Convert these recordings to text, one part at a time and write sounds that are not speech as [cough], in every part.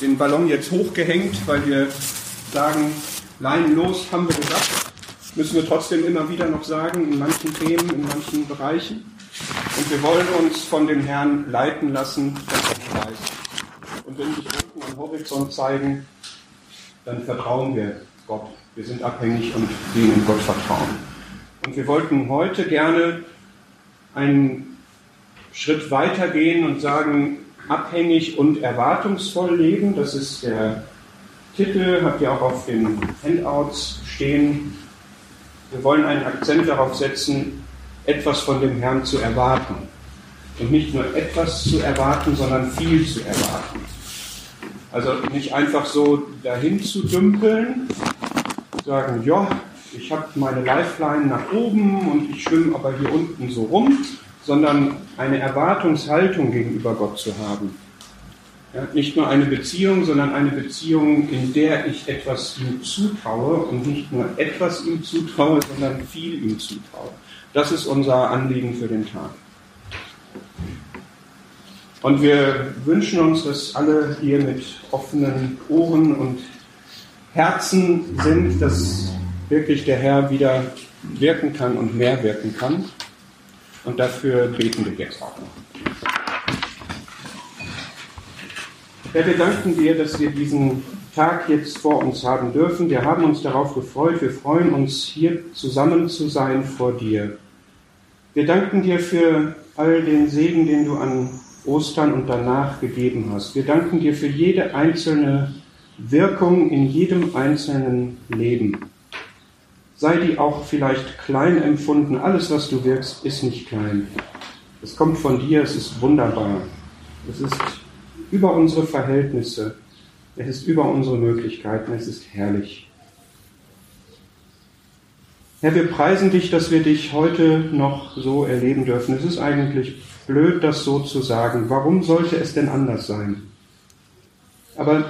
den Ballon jetzt hochgehängt, weil wir sagen, leinenlos haben wir gesagt. Müssen wir trotzdem immer wieder noch sagen, in manchen Themen, in manchen Bereichen. Und wir wollen uns von dem Herrn leiten lassen, dass er weiß. Und wenn sich Wolken am Horizont zeigen, dann vertrauen wir Gott. Wir sind abhängig und in Gott vertrauen. Und wir wollten heute gerne einen Schritt weiter gehen und sagen, abhängig und erwartungsvoll leben. Das ist der Titel, habt ihr auch auf den Handouts stehen. Wir wollen einen Akzent darauf setzen, etwas von dem Herrn zu erwarten. Und nicht nur etwas zu erwarten, sondern viel zu erwarten. Also nicht einfach so dahin zu dümpeln, sagen, ja, ich habe meine Lifeline nach oben und ich schwimme aber hier unten so rum, sondern eine Erwartungshaltung gegenüber Gott zu haben. Ja, nicht nur eine Beziehung, sondern eine Beziehung, in der ich etwas ihm zutraue und nicht nur etwas ihm zutraue, sondern viel ihm zutraue. Das ist unser Anliegen für den Tag. Und wir wünschen uns, dass alle hier mit offenen Ohren und Herzen sind, dass wirklich der Herr wieder wirken kann und mehr wirken kann. Und dafür beten wir jetzt auch noch. Herr, wir danken dir, dass wir diesen Tag jetzt vor uns haben dürfen. Wir haben uns darauf gefreut. Wir freuen uns, hier zusammen zu sein vor dir. Wir danken dir für all den Segen, den du an Ostern und danach gegeben hast. Wir danken dir für jede einzelne Wirkung in jedem einzelnen Leben. Sei die auch vielleicht klein empfunden. Alles, was du wirkst, ist nicht klein. Es kommt von dir, es ist wunderbar. Es ist über unsere Verhältnisse. Es ist über unsere Möglichkeiten. Es ist herrlich. Herr, wir preisen dich, dass wir dich heute noch so erleben dürfen. Es ist eigentlich blöd, das so zu sagen. Warum sollte es denn anders sein? Aber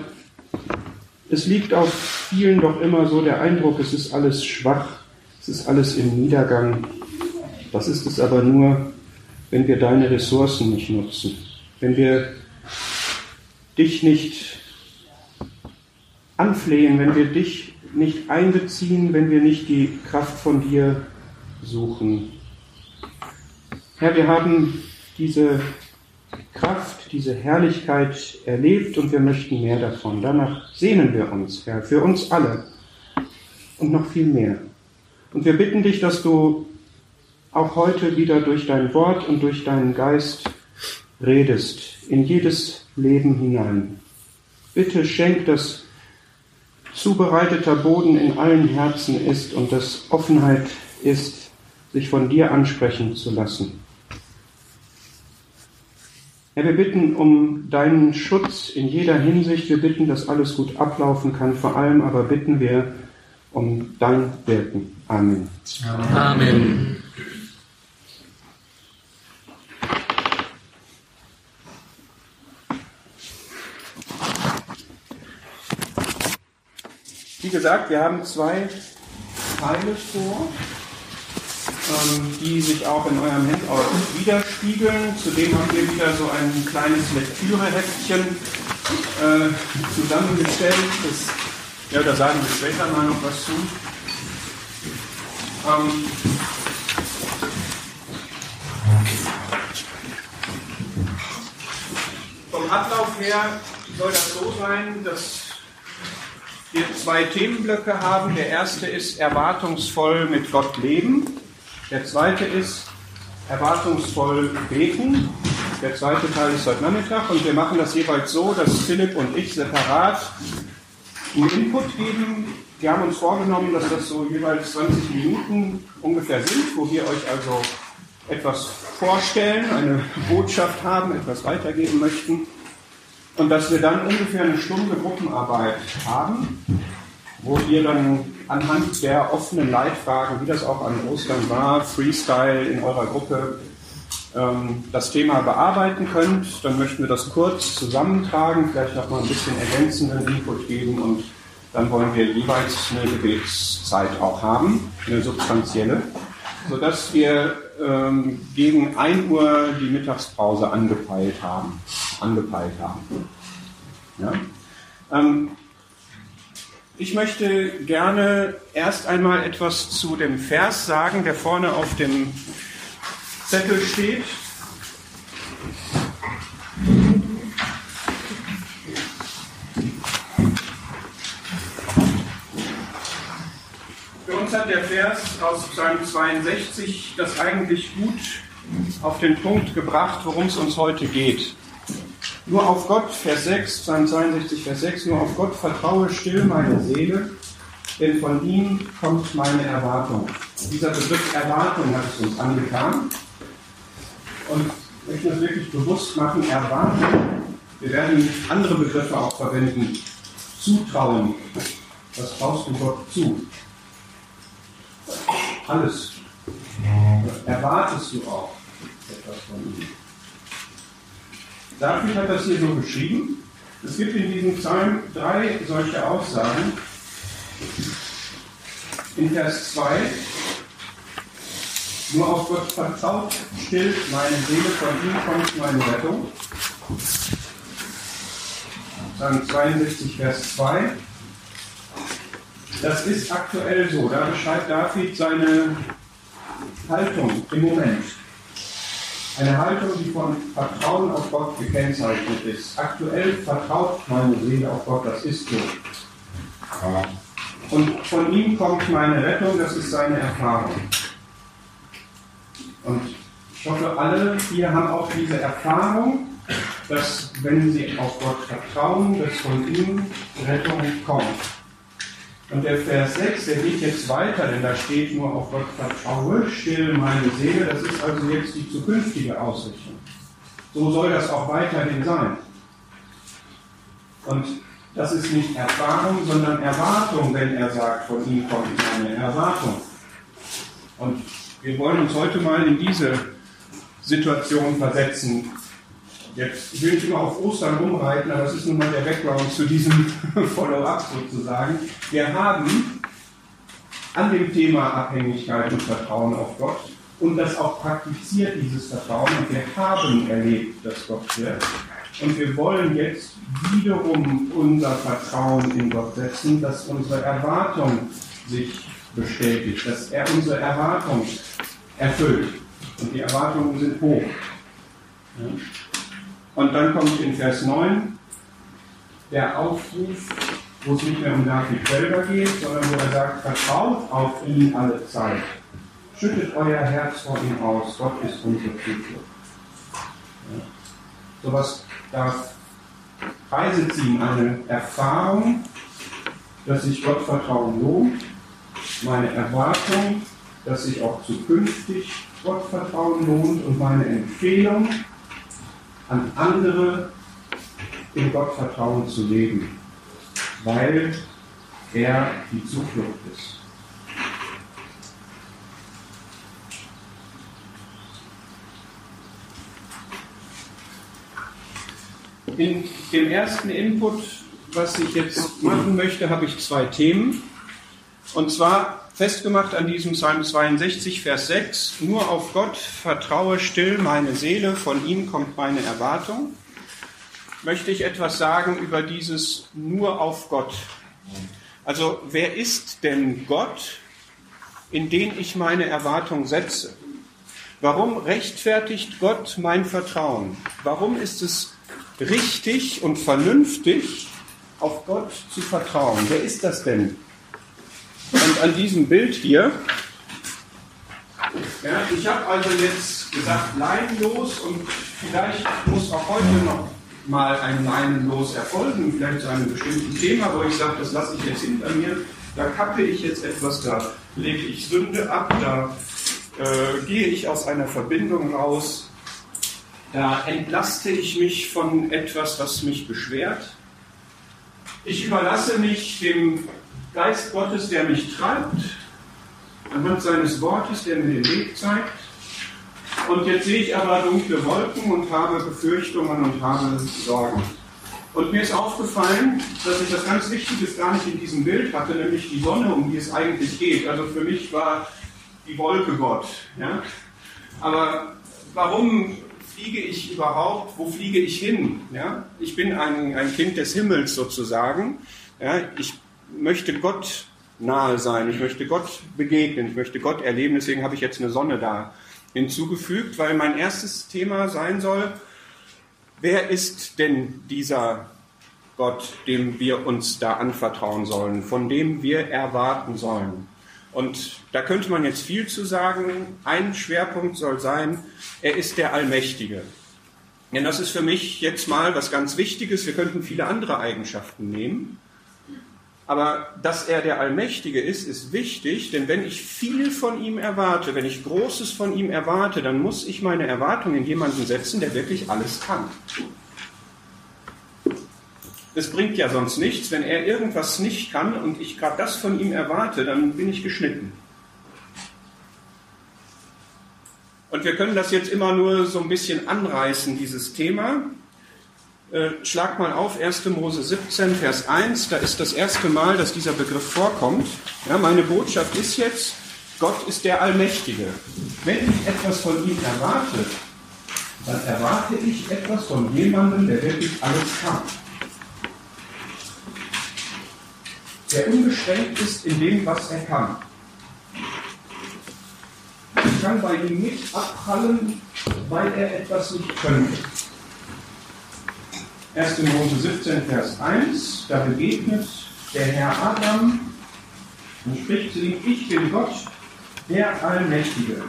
es liegt auf vielen doch immer so der Eindruck, es ist alles schwach, es ist alles im Niedergang. Das ist es aber nur, wenn wir deine Ressourcen nicht nutzen, wenn wir dich nicht anflehen, wenn wir dich nicht einbeziehen, wenn wir nicht die Kraft von dir suchen. Herr, wir haben diese Kraft, diese Herrlichkeit erlebt und wir möchten mehr davon. Danach sehnen wir uns, Herr, für uns alle und noch viel mehr. Und wir bitten dich, dass du auch heute wieder durch dein Wort und durch deinen Geist redest, in jedes Leben hinein. Bitte schenk, dass zubereiteter Boden in allen Herzen ist und dass Offenheit ist, sich von dir ansprechen zu lassen. Herr, wir bitten um deinen Schutz in jeder Hinsicht. Wir bitten, dass alles gut ablaufen kann. Vor allem aber bitten wir um dein Wirken. Amen. Amen. Wie gesagt, wir haben zwei Teile vor die sich auch in eurem Handout widerspiegeln. Zudem haben wir wieder so ein kleines Lektüreheftchen äh, zusammengestellt. Das, ja, da sagen wir später mal noch was zu. Ähm, vom Ablauf her soll das so sein, dass wir zwei Themenblöcke haben. Der erste ist erwartungsvoll mit Gott leben. Der zweite ist erwartungsvoll beten. Der zweite Teil ist heute Nachmittag und wir machen das jeweils so, dass Philipp und ich separat einen Input geben. Wir haben uns vorgenommen, dass das so jeweils 20 Minuten ungefähr sind, wo wir euch also etwas vorstellen, eine Botschaft haben, etwas weitergeben möchten und dass wir dann ungefähr eine Stunde Gruppenarbeit haben, wo ihr dann anhand der offenen Leitfragen, wie das auch an Ostern war, Freestyle in eurer Gruppe, ähm, das Thema bearbeiten könnt. Dann möchten wir das kurz zusammentragen, vielleicht noch mal ein bisschen ergänzenden Input geben und dann wollen wir jeweils eine Gebetszeit auch haben, eine substanzielle, sodass wir ähm, gegen 1 Uhr die Mittagspause angepeilt haben. Angepeilt haben. Ja? Ich möchte gerne erst einmal etwas zu dem Vers sagen, der vorne auf dem Zettel steht. Für uns hat der Vers aus Psalm 62 das eigentlich gut auf den Punkt gebracht, worum es uns heute geht. Nur auf Gott, Vers 6, Psalm 62, Vers 6, nur auf Gott vertraue still meine Seele, denn von ihm kommt meine Erwartung. Dieser Begriff Erwartung hat es uns angetan. Und ich möchte das wirklich bewusst machen, Erwartung. Wir werden andere Begriffe auch verwenden. Zutrauen. Was traust du Gott zu? Alles. Erwartest du auch etwas von ihm? David hat das hier so beschrieben. Es gibt in diesem Psalm drei solche Aussagen. In Vers 2, nur auf Gott vertraut, stillt meine Seele, von ihm kommt meine Rettung. Psalm 62, Vers 2. Das ist aktuell so. Da beschreibt David seine Haltung im Moment. Eine Haltung, die von Vertrauen auf Gott gekennzeichnet ist. Aktuell vertraut meine Seele auf Gott, das ist so. Und von ihm kommt meine Rettung, das ist seine Erfahrung. Und ich hoffe, alle hier haben auch diese Erfahrung, dass wenn sie auf Gott vertrauen, dass von ihm Rettung kommt. Und der Vers 6, der geht jetzt weiter, denn da steht nur auf Gott vertraue, still meine Seele. Das ist also jetzt die zukünftige Ausrichtung. So soll das auch weiterhin sein. Und das ist nicht Erfahrung, sondern Erwartung, wenn er sagt, von ihm kommt eine Erwartung. Und wir wollen uns heute mal in diese Situation versetzen. Jetzt ich will ich immer auf Ostern rumreiten, aber das ist nun mal der Background zu diesem [laughs] Follow-up sozusagen. Wir haben an dem Thema Abhängigkeit und Vertrauen auf Gott und das auch praktiziert, dieses Vertrauen. Und wir haben erlebt, dass Gott wirkt. Und wir wollen jetzt wiederum unser Vertrauen in Gott setzen, dass unsere Erwartung sich bestätigt, dass er unsere Erwartung erfüllt. Und die Erwartungen sind hoch. Ja. Und dann kommt in Vers 9 der Aufruf, wo es nicht mehr um David selber geht, sondern wo er sagt, vertraut auf ihn alle Zeit. Schüttet euer Herz vor ihm aus, Gott ist unsere Zuflucht. Ja. Sowas darf sie ihm eine Erfahrung, dass sich Gottvertrauen lohnt, meine Erwartung, dass sich auch zukünftig Gottvertrauen lohnt und meine Empfehlung, an andere in Gottvertrauen zu leben, weil er die Zuflucht ist. In dem ersten Input, was ich jetzt machen möchte, habe ich zwei Themen. Und zwar festgemacht an diesem Psalm 62, Vers 6, nur auf Gott vertraue still meine Seele, von ihm kommt meine Erwartung, möchte ich etwas sagen über dieses nur auf Gott. Also wer ist denn Gott, in den ich meine Erwartung setze? Warum rechtfertigt Gott mein Vertrauen? Warum ist es richtig und vernünftig, auf Gott zu vertrauen? Wer ist das denn? Und an diesem Bild hier, ja, ich habe also jetzt gesagt, leinenlos und vielleicht muss auch heute noch mal ein Leinenlos erfolgen, vielleicht zu einem bestimmten Thema, wo ich sage, das lasse ich jetzt hinter mir, da kappe ich jetzt etwas, da lege ich Sünde ab, da äh, gehe ich aus einer Verbindung raus, da entlaste ich mich von etwas, was mich beschwert. Ich überlasse mich dem Geist Gottes, der mich treibt, anhand seines Wortes, der mir den Weg zeigt. Und jetzt sehe ich aber dunkle Wolken und habe Befürchtungen und habe Sorgen. Und mir ist aufgefallen, dass ich das ganz Wichtiges gar nicht in diesem Bild hatte, nämlich die Sonne, um die es eigentlich geht. Also für mich war die Wolke Gott. Ja? Aber warum fliege ich überhaupt, wo fliege ich hin? Ja? Ich bin ein, ein Kind des Himmels sozusagen. Ja? Ich möchte Gott nahe sein, ich möchte Gott begegnen, ich möchte Gott erleben, deswegen habe ich jetzt eine Sonne da hinzugefügt, weil mein erstes Thema sein soll, wer ist denn dieser Gott, dem wir uns da anvertrauen sollen, von dem wir erwarten sollen? Und da könnte man jetzt viel zu sagen. Ein Schwerpunkt soll sein, er ist der Allmächtige. Denn das ist für mich jetzt mal was ganz Wichtiges. Wir könnten viele andere Eigenschaften nehmen. Aber dass er der Allmächtige ist, ist wichtig, denn wenn ich viel von ihm erwarte, wenn ich Großes von ihm erwarte, dann muss ich meine Erwartungen in jemanden setzen, der wirklich alles kann. Es bringt ja sonst nichts, wenn er irgendwas nicht kann und ich gerade das von ihm erwarte, dann bin ich geschnitten. Und wir können das jetzt immer nur so ein bisschen anreißen, dieses Thema. Äh, schlag mal auf 1. Mose 17, Vers 1, da ist das erste Mal, dass dieser Begriff vorkommt. Ja, meine Botschaft ist jetzt, Gott ist der Allmächtige. Wenn ich etwas von ihm erwarte, dann erwarte ich etwas von jemandem, der wirklich alles kann. der unbeschränkt ist in dem, was er kann. Ich kann bei ihm nicht abprallen, weil er etwas nicht könnte. 1. Mose 17, Vers 1, da begegnet der Herr Adam und spricht zu ihm, ich bin Gott, der Allmächtige.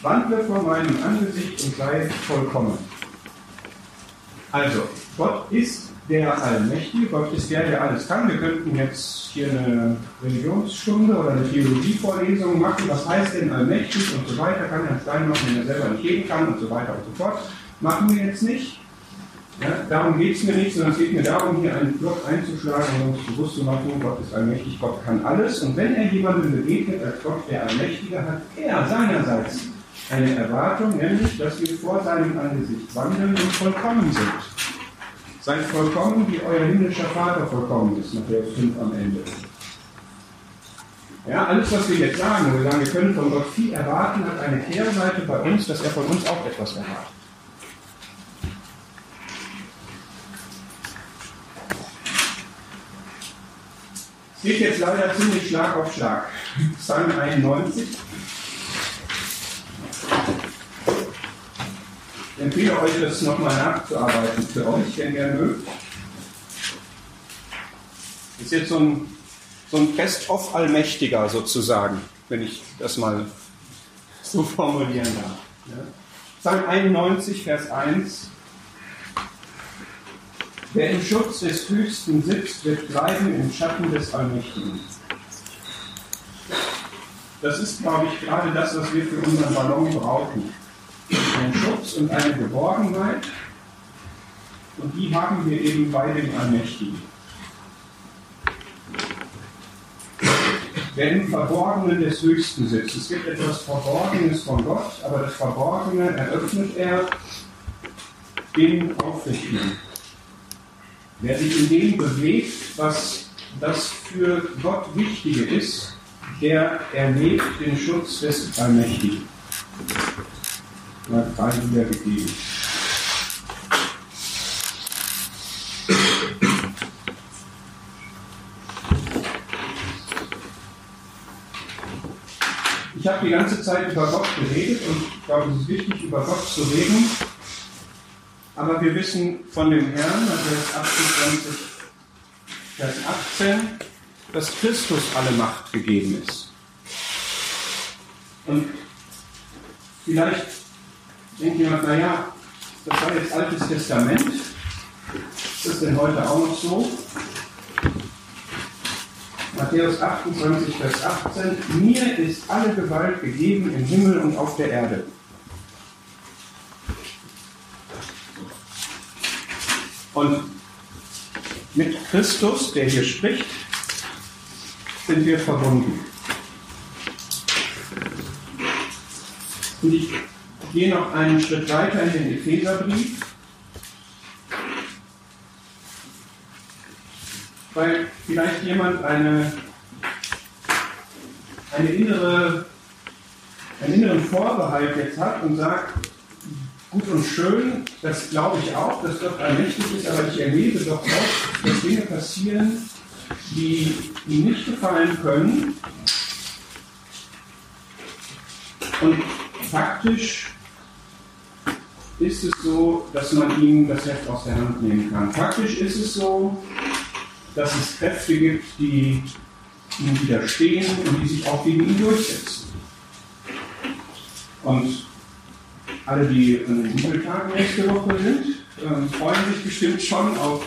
Wandle vor meinem Angesicht und sei vollkommen. Also, Gott ist der Allmächtige, Gott ist der, der alles kann. Wir könnten jetzt hier eine Religionsstunde oder eine Theologievorlesung machen. Was heißt denn allmächtig und so weiter? Kann Herr Stein machen, wenn er selber nicht gehen kann und so weiter und so fort. Machen wir jetzt nicht. Ja, darum geht es mir nicht, sondern es geht mir darum, hier einen Block einzuschlagen und uns bewusst zu machen, Gott ist allmächtig, Gott kann alles. Und wenn er jemandem begegnet als Gott, der Allmächtige, hat er seinerseits eine Erwartung, nämlich, dass wir vor seinem Angesicht wandeln und vollkommen sind. Seid vollkommen, wie euer himmlischer Vater vollkommen ist, Matthäus 5 am Ende. Ja, alles, was wir jetzt sagen, wir sagen, wir können von Gott viel erwarten, hat eine Kehrseite bei uns, dass er von uns auch etwas erwartet. Geht jetzt leider ziemlich Schlag auf Schlag. Psalm 91. Ich empfehle euch, das nochmal nachzuarbeiten für euch, wenn ihr mögt. Das ist jetzt so ein, so ein Best-of Allmächtiger sozusagen, wenn ich das mal so formulieren darf. Psalm 91, Vers 1. Wer im Schutz des Höchsten sitzt, wird bleiben im Schatten des Allmächtigen. Das ist, glaube ich, gerade das, was wir für unseren Ballon brauchen einen Schutz und eine Geborgenheit. Und die haben wir eben bei dem Allmächtigen. Wer im Verborgenen des Höchsten sitzt. Es gibt etwas Verborgenes von Gott, aber das Verborgene eröffnet er den Aufrichtenden. Wer sich in dem bewegt, was das für Gott Wichtige ist, der erlebt den Schutz des Allmächtigen drei wiedergegeben. Ich habe die ganze Zeit über Gott geredet und ich glaube, es ist wichtig, über Gott zu reden. Aber wir wissen von dem Herrn, Matthäus 28, Vers 18, dass Christus alle Macht gegeben ist. Und vielleicht denkt jemand, naja, das war jetzt Altes Testament. Ist das denn heute auch noch so? Matthäus 28, Vers 18. Mir ist alle Gewalt gegeben im Himmel und auf der Erde. Und mit Christus, der hier spricht, sind wir verbunden. Und ich gehe noch einen Schritt weiter in den Epheserbrief. Weil vielleicht jemand eine, eine innere, einen inneren Vorbehalt jetzt hat und sagt, gut und schön, das glaube ich auch, dass Gott allmächtig ist, aber ich erlebe doch auch, dass Dinge passieren, die ihm nicht gefallen können. Und faktisch ist es so, dass man ihm das Heft aus der Hand nehmen kann. Faktisch ist es so, dass es Kräfte gibt, die ihm widerstehen und die sich auch gegen ihn durchsetzen. Und alle, die an den Bibeltagen nächste Woche sind, ähm, freuen sich bestimmt schon auf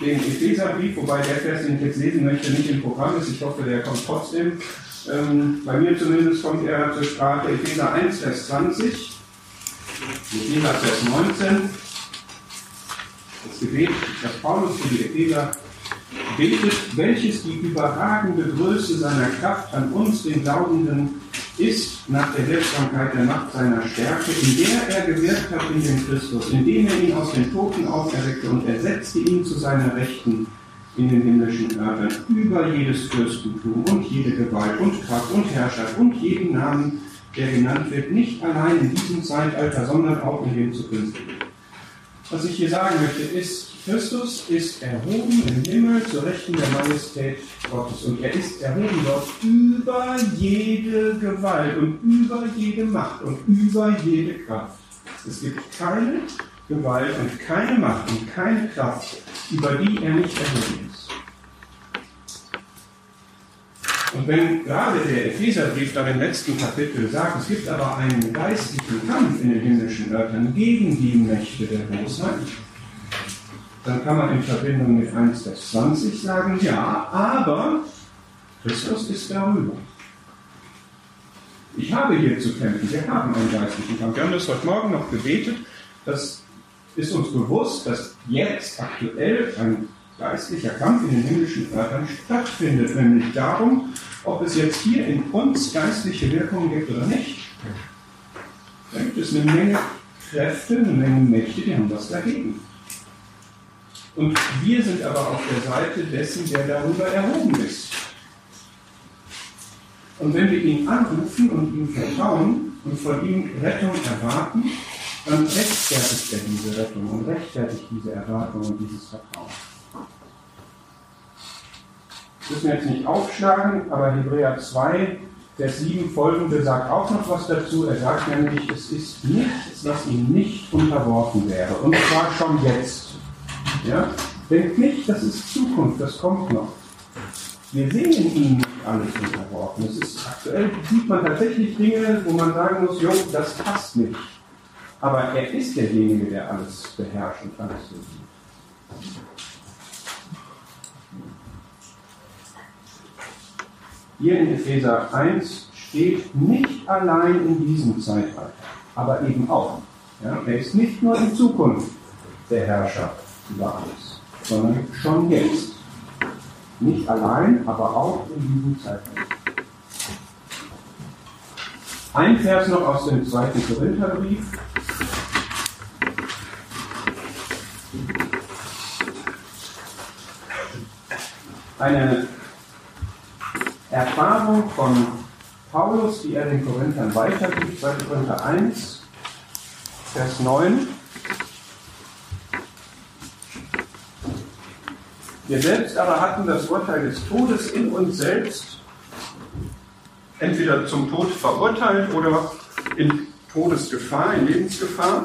den Epheserbrief, wobei der Vers, den ich jetzt lesen möchte, nicht im Programm ist. Ich hoffe, der kommt trotzdem. Ähm, bei mir zumindest kommt er zur Sprache Epheser 1, Vers 20. Epheser Vers 19. Das Gebet, das Paulus für die Epheser betet, welches die überragende Größe seiner Kraft an uns, den Glaubenden, ist nach der Wirksamkeit der Macht seiner Stärke, in der er gewirkt hat in dem Christus, indem er ihn aus den Toten auferweckte und ersetzte ihn zu seiner Rechten in den himmlischen Örtern über jedes Fürstentum und jede Gewalt und Kraft und Herrschaft und jeden Namen, der genannt wird, nicht allein in diesem Zeitalter, sondern auch in dem zukünftigen. Was ich hier sagen möchte, ist, Christus ist erhoben im Himmel zur Rechten der Majestät Gottes. Und er ist erhoben dort über jede Gewalt und über jede Macht und über jede Kraft. Es gibt keine Gewalt und keine Macht und keine Kraft, über die er nicht erhoben ist. Und wenn gerade der Epheserbrief dann im letzten Kapitel sagt, es gibt aber einen geistlichen Kampf in den himmlischen Örtern gegen die Mächte der Bosheit, dann kann man in Verbindung mit 1 Vers 20 sagen, ja, aber Christus ist darüber. Ich habe hier zu kämpfen, wir haben einen geistlichen Kampf. Wir haben das heute Morgen noch gebetet, das ist uns bewusst, dass jetzt aktuell ein geistlicher Kampf in den himmlischen Örtern stattfindet, nämlich darum, ob es jetzt hier in uns geistliche Wirkungen gibt oder nicht. Da gibt es eine Menge Kräfte, eine Menge Mächte, die haben was dagegen. Und wir sind aber auf der Seite dessen, der darüber erhoben ist. Und wenn wir ihn anrufen und ihm vertrauen und von ihm Rettung erwarten, dann rechtfertigt er diese Rettung und rechtfertigt diese Erwartung und dieses Vertrauen. Müssen wir jetzt nicht aufschlagen, aber Hebräer 2, Vers 7 folgende sagt auch noch was dazu. Er sagt nämlich, es ist nichts, was ihm nicht unterworfen wäre. Und zwar schon jetzt. Ja? Denkt nicht, das ist Zukunft, das kommt noch. Wir sehen ihm nicht alles unterworfen. Es ist aktuell sieht man tatsächlich Dinge, wo man sagen muss, jo, das passt nicht. Aber er ist derjenige, der alles beherrscht und alles so Hier in Epheser 1 steht nicht allein in diesem Zeitalter, aber eben auch. Ja, er ist nicht nur in Zukunft der Herrscher über alles, sondern schon jetzt. Nicht allein, aber auch in diesem Zeitraum. Ein Vers noch aus dem zweiten Korintherbrief. Eine Erfahrung von Paulus, die er den Korinthern weitergibt, 2. Korinther 1, Vers 9. Wir selbst aber hatten das Urteil des Todes in uns selbst, entweder zum Tod verurteilt oder in Todesgefahr, in Lebensgefahr,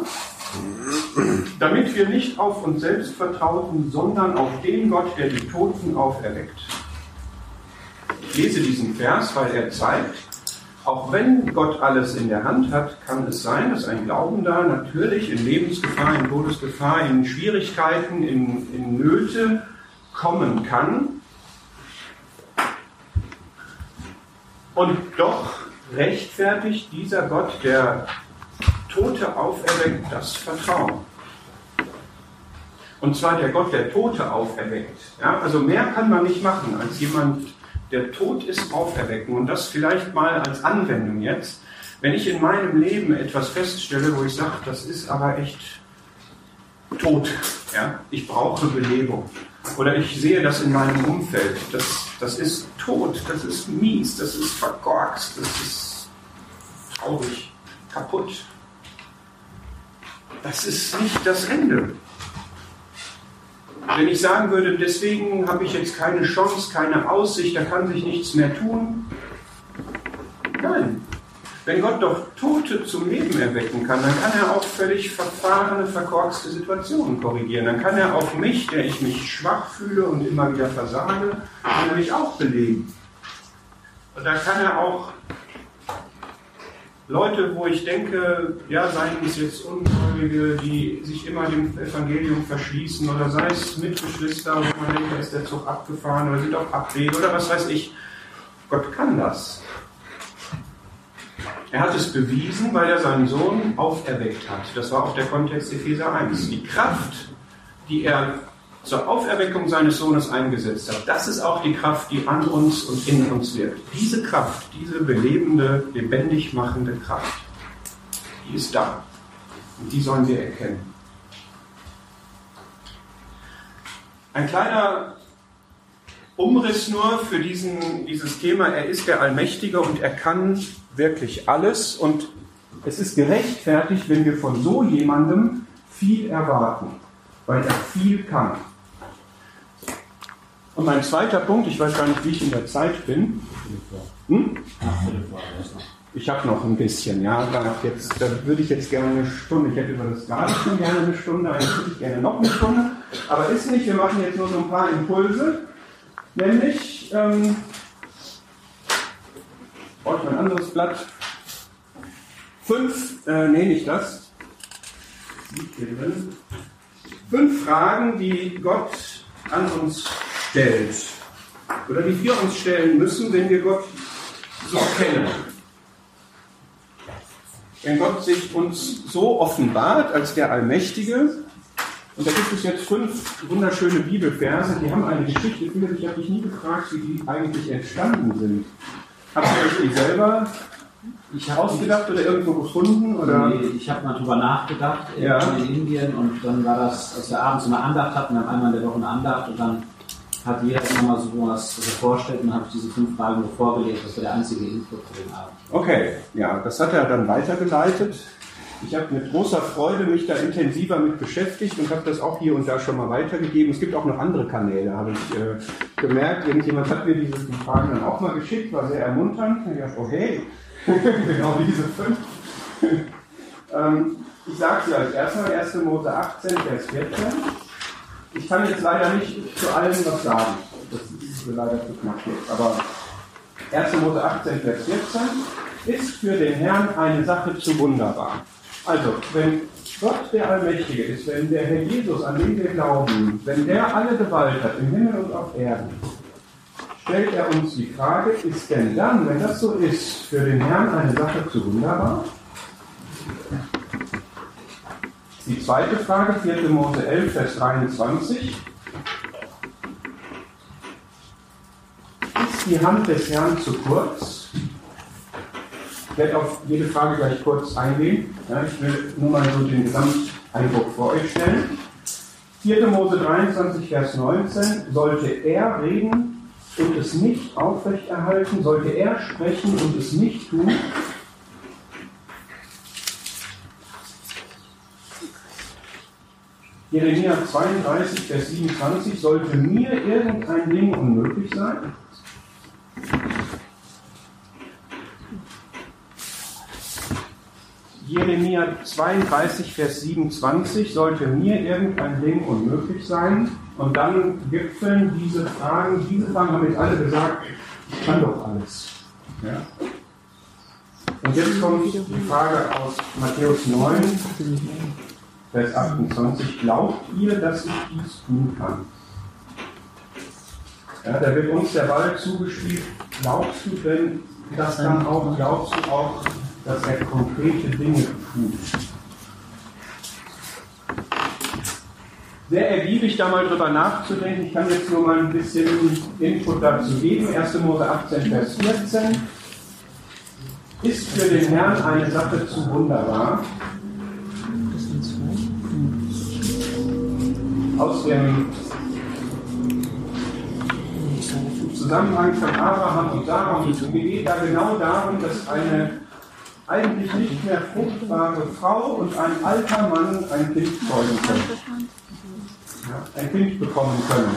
damit wir nicht auf uns selbst vertrauten, sondern auf den Gott, der die Toten auferweckt. Ich lese diesen Vers, weil er zeigt, auch wenn Gott alles in der Hand hat, kann es sein, dass ein Glaubender natürlich in Lebensgefahr, in Todesgefahr, in Schwierigkeiten, in, in Nöte kommen kann. Und doch rechtfertigt dieser Gott, der Tote auferweckt, das Vertrauen. Und zwar der Gott, der Tote auferweckt. Ja, also mehr kann man nicht machen, als jemand, der tot ist, auferwecken. Und das vielleicht mal als Anwendung jetzt. Wenn ich in meinem Leben etwas feststelle, wo ich sage, das ist aber echt tot, ja, ich brauche Belebung, oder ich sehe das in meinem Umfeld. Das, das ist tot, das ist mies, das ist verkorkst, das ist traurig, kaputt. das ist nicht das Ende. Wenn ich sagen würde, deswegen habe ich jetzt keine Chance, keine Aussicht, da kann sich nichts mehr tun. Nein. Wenn Gott doch Tote zum Leben erwecken kann, dann kann er auch völlig verfahrene, verkorkste Situationen korrigieren. Dann kann er auch mich, der ich mich schwach fühle und immer wieder versage, kann er mich auch beleben. Und dann kann er auch Leute, wo ich denke, ja, seien es jetzt Ungläubige, die sich immer dem Evangelium verschließen, oder sei es Mitgeschwister, wo man denkt, da ist der Zug abgefahren, oder sind auch Abwege, oder was weiß ich. Gott kann das. Er hat es bewiesen, weil er seinen Sohn auferweckt hat. Das war auch der Kontext Epheser 1. Die Kraft, die er zur Auferweckung seines Sohnes eingesetzt hat, das ist auch die Kraft, die an uns und in uns wirkt. Diese Kraft, diese belebende, lebendig machende Kraft, die ist da. Und die sollen wir erkennen. Ein kleiner Umriss nur für diesen, dieses Thema. Er ist der Allmächtige und er kann wirklich alles. Und es ist gerechtfertigt, wenn wir von so jemandem viel erwarten, weil er viel kann. Und mein zweiter Punkt, ich weiß gar nicht, wie ich in der Zeit bin. Hm? Ich habe noch ein bisschen, ja. Da, da würde ich jetzt gerne eine Stunde. Ich hätte über das gar nicht schon gerne eine Stunde, jetzt würde ich gerne noch eine Stunde. Aber ist nicht, wir machen jetzt nur so ein paar Impulse. Nämlich, ähm, brauche ich ein anderes Blatt. Fünf, äh, nee, nicht das. Fünf Fragen, die Gott an uns stellt. Oder die wir uns stellen müssen, wenn wir Gott so kennen. Wenn Gott sich uns so offenbart als der Allmächtige, und da gibt es jetzt fünf wunderschöne Bibelverse, die haben eine Geschichte, ich habe mich nie gefragt, wie die eigentlich entstanden sind. Habt ihr euch die selber ich ausgedacht oder irgendwo gefunden? Oder? Nee, ich habe mal drüber nachgedacht ja. in Indien und dann war das, als wir abends eine Andacht hatten, wir haben einmal in der Woche eine Andacht und dann hat jeder immer mal so was, vorstellt und habe ich diese fünf Fragen nur vorgelegt. Das war der einzige Input für den Abend. Okay, ja, das hat er dann weitergeleitet. Ich habe mit großer Freude mich da intensiver mit beschäftigt und habe das auch hier und da schon mal weitergegeben. Es gibt auch noch andere Kanäle, habe ich äh, gemerkt. Irgendjemand hat mir diese Fragen dann auch mal geschickt, war sehr ermunternd. Ich dachte, oh hey, [laughs] genau diese fünf. [laughs] ähm, ich sage sie euch erstmal, 1. Mose 18, Vers 14. Ich kann jetzt leider nicht zu allen was sagen. Das ist leider zu knapp jetzt. Aber 1. Mose 18, Vers 14 ist für den Herrn eine Sache zu wunderbar. Also, wenn Gott der Allmächtige ist, wenn der Herr Jesus, an den wir glauben, wenn der alle Gewalt hat, im Himmel und auf Erden, stellt er uns die Frage, ist denn dann, wenn das so ist, für den Herrn eine Sache zu wunderbar? Die zweite Frage, 4. Mose 11, Vers 23. Ist die Hand des Herrn zu kurz? Ich werde auf jede Frage gleich kurz eingehen. Ja, ich will nur mal so den Gesamteindruck vor euch stellen. 4. Mose 23, Vers 19. Sollte er reden und es nicht aufrechterhalten? Sollte er sprechen und es nicht tun? Jeremia 32, Vers 27, sollte mir irgendein Ding unmöglich sein? Jeremia 32, Vers 27, sollte mir irgendein Ding unmöglich sein? Und dann gipfeln diese Fragen, diese Fragen haben jetzt alle gesagt, ich kann doch alles. Ja? Und jetzt kommt die Frage aus Matthäus 9, Vers 28, glaubt ihr, dass ich dies tun kann? Ja, da wird uns der Ball zugespielt. Glaubst du denn das dann auch? Glaubst du auch, dass er konkrete Dinge tut? Sehr ergiebig, da mal drüber nachzudenken. Ich kann jetzt nur mal ein bisschen Input dazu geben. 1. Mose 18, Vers 14. Ist für den Herrn eine Sache zu wunderbar, aus dem Zusammenhang von Abraham und Sarah. Es geht da genau darum, dass eine eigentlich nicht mehr fruchtbare Frau und ein alter Mann ein Kind zeugen können. Ja, ein Kind bekommen können.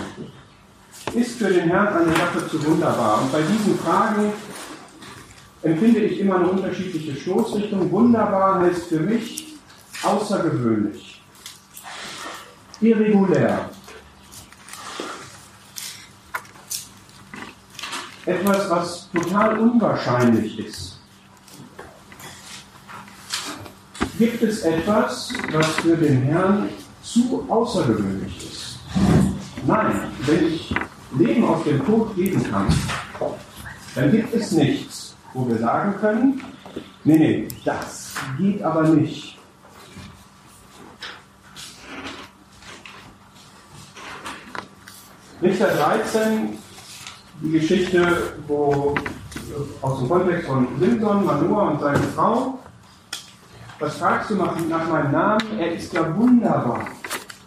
Ist für den Herrn eine Sache zu wunderbar. Und bei diesen Fragen empfinde ich immer eine unterschiedliche Stoßrichtung. Wunderbar heißt für mich außergewöhnlich, irregulär. Etwas, was total unwahrscheinlich ist. Gibt es etwas, was für den Herrn zu außergewöhnlich ist? Nein, wenn ich Leben aus dem Tod geben kann, dann gibt es nichts, wo wir sagen können, nee, nee, das geht aber nicht. Richter 13, die Geschichte, wo aus dem Kontext von Simson, Manoah und seine Frau, was fragst du nach, nach meinem Namen? Er ist ja wunderbar.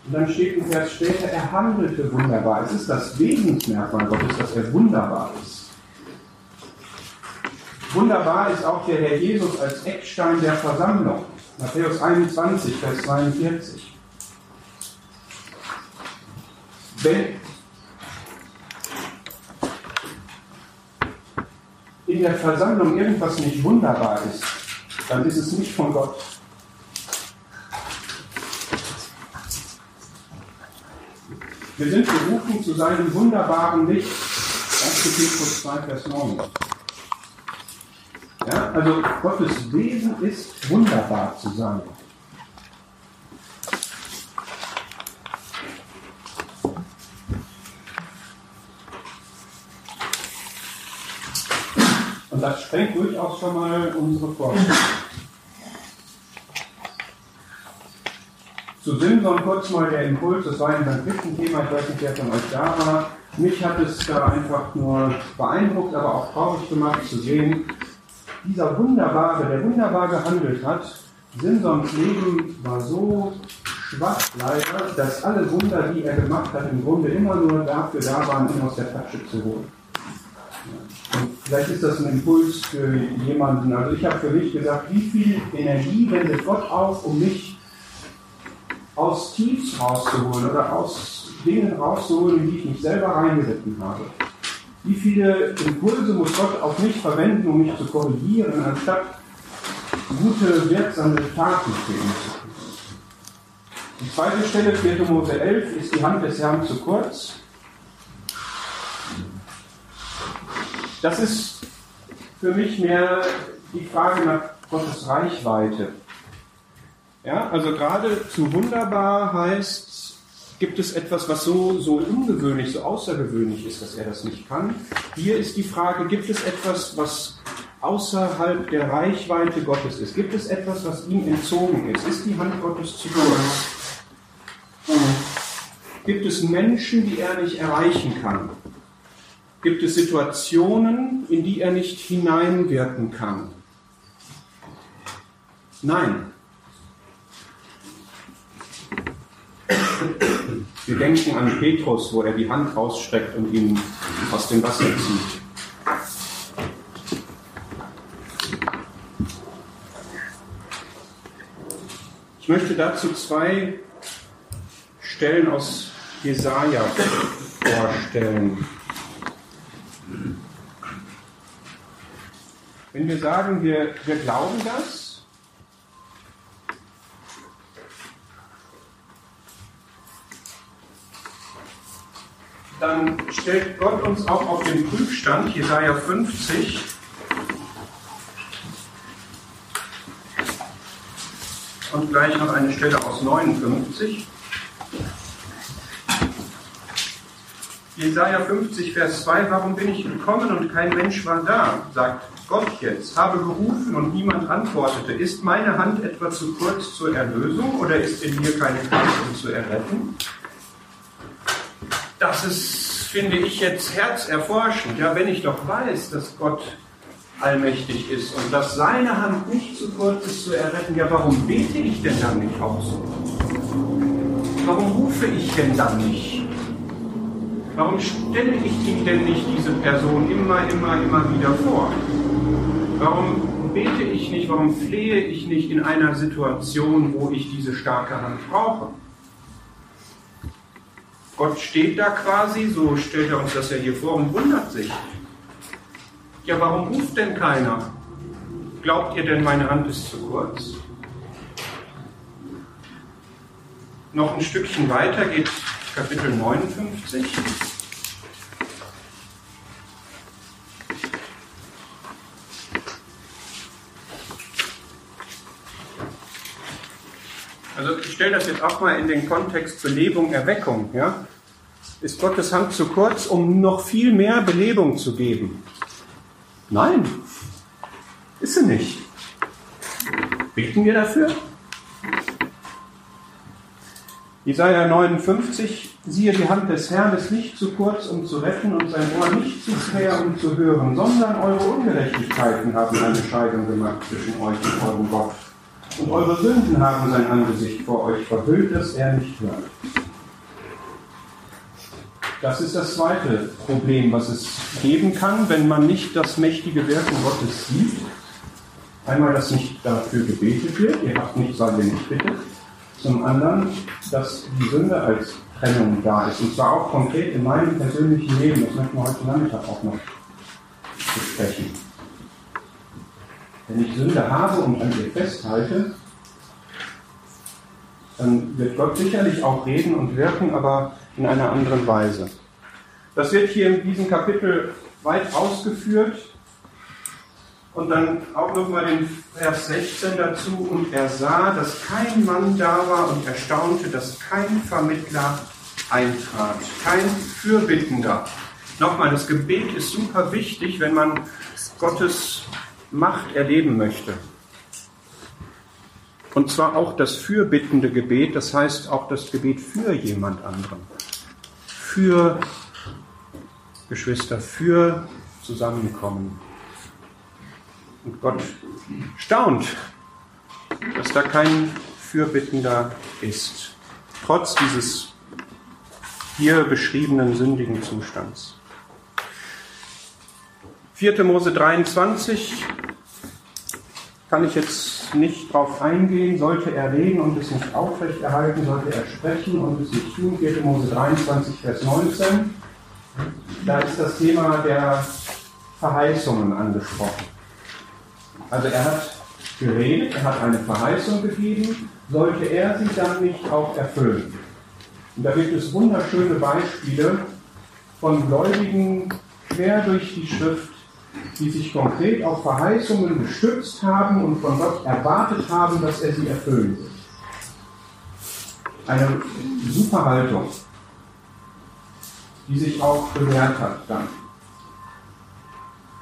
Und dann steht ein Vers später, er handelte wunderbar. Es ist das Wesensmerkmal Gottes, dass er wunderbar ist. Wunderbar ist auch der Herr Jesus als Eckstein der Versammlung. Matthäus 21, Vers 42. Wenn in der Versammlung irgendwas nicht wunderbar ist, dann ist es nicht von Gott. Wir sind berufen zu seinem wunderbaren Licht. 1. Petrus 2, Vers 9. Ja, also Gottes Wesen ist wunderbar zu sein. Und das sprengt durchaus schon mal unsere Vorstellung. Zu Simson kurz mal der Impuls, das war ein Thema, ich weiß nicht, wer von euch da war. Mich hat es da einfach nur beeindruckt, aber auch traurig gemacht zu sehen, dieser Wunderbare, der wunderbar gehandelt hat, Simsons Leben war so schwach leider, dass alle Wunder, die er gemacht hat, im Grunde immer nur dafür da waren, ihn aus der Tasche zu holen. Vielleicht ist das ein Impuls für jemanden. Also ich habe für mich gesagt, wie viel Energie wendet Gott auf, um mich aus Tiefs rauszuholen oder aus Dingen rauszuholen, in die ich mich selber reingeritten habe. Wie viele Impulse muss Gott auf mich verwenden, um mich zu korrigieren, anstatt gute, wirksame Taten zu tun? Die zweite Stelle, 4. Mose 11, ist die Hand des Herrn zu kurz. Das ist für mich mehr die Frage nach Gottes Reichweite. Ja, also gerade zu wunderbar heißt, gibt es etwas, was so, so ungewöhnlich, so außergewöhnlich ist, dass er das nicht kann. Hier ist die Frage, gibt es etwas, was außerhalb der Reichweite Gottes ist? Gibt es etwas, was ihm entzogen ist? Ist die Hand Gottes zu kurz? Gibt es Menschen, die er nicht erreichen kann? Gibt es Situationen, in die er nicht hineinwirken kann? Nein, Wir denken an Petrus, wo er die Hand rausstreckt und ihn aus dem Wasser zieht. Ich möchte dazu zwei Stellen aus Jesaja vorstellen. Wenn wir sagen, wir, wir glauben das, dann stellt Gott uns auch auf den Prüfstand, Jesaja 50. Und gleich noch eine Stelle aus 59. Jesaja 50, Vers 2, warum bin ich gekommen und kein Mensch war da? sagt Gott jetzt. Habe gerufen und niemand antwortete. Ist meine Hand etwa zu kurz zur Erlösung oder ist in mir keine Kraft, um zu erretten? das ist, finde ich, jetzt herzerforschend. Ja, wenn ich doch weiß, dass Gott allmächtig ist und dass seine Hand nicht zu kurz ist zu erretten, ja, warum bete ich denn dann nicht auch so? Warum rufe ich denn dann nicht? Warum stelle ich ihm denn nicht diese Person immer, immer, immer wieder vor? Warum bete ich nicht, warum flehe ich nicht in einer Situation, wo ich diese starke Hand brauche? Gott steht da quasi, so stellt er uns das ja hier vor und wundert sich. Ja, warum ruft denn keiner? Glaubt ihr denn, meine Hand ist zu kurz? Noch ein Stückchen weiter geht Kapitel 59. Also ich stelle das jetzt auch mal in den Kontext Belebung, Erweckung. Ja? Ist Gottes Hand zu kurz, um noch viel mehr Belebung zu geben? Nein, ist sie nicht. Beten wir dafür? Jesaja 59, siehe, die Hand des Herrn ist nicht zu kurz, um zu retten, und sein Ohr nicht zu schwer, um zu hören, sondern eure Ungerechtigkeiten haben eine Scheidung gemacht zwischen euch und eurem Gott und eure Sünden haben sein Angesicht vor euch verhüllt, dass er nicht hört. Das ist das zweite Problem, was es geben kann, wenn man nicht das mächtige Wirken Gottes sieht. Einmal, dass nicht dafür gebetet wird, ihr habt nicht, weil ihr nicht bittet. Zum anderen, dass die Sünde als Trennung da ist. Und zwar auch konkret in meinem persönlichen Leben. Das möchten wir heute Nachmittag auch noch besprechen. Wenn ich Sünde habe und an ihr festhalte, dann wird Gott sicherlich auch reden und wirken, aber in einer anderen Weise. Das wird hier in diesem Kapitel weit ausgeführt. Und dann auch nochmal den Vers 16 dazu. Und er sah, dass kein Mann da war und er staunte, dass kein Vermittler eintrat, kein Fürbittender. Nochmal, das Gebet ist super wichtig, wenn man Gottes Macht erleben möchte. Und zwar auch das fürbittende Gebet, das heißt auch das Gebet für jemand anderen. Für Geschwister, für Zusammenkommen. Und Gott staunt, dass da kein Fürbittender ist, trotz dieses hier beschriebenen sündigen Zustands. 4. Mose 23 kann ich jetzt nicht drauf eingehen. Sollte er reden und es nicht aufrechterhalten, sollte er sprechen und es nicht tun. 4. Mose 23, Vers 19. Da ist das Thema der Verheißungen angesprochen. Also er hat geredet, er hat eine Verheißung gegeben, sollte er sie dann nicht auch erfüllen. Und da gibt es wunderschöne Beispiele von Gläubigen quer durch die Schrift, die sich konkret auf Verheißungen gestützt haben und von Gott erwartet haben, dass er sie erfüllen wird. Eine super Haltung, die sich auch bewährt hat dann.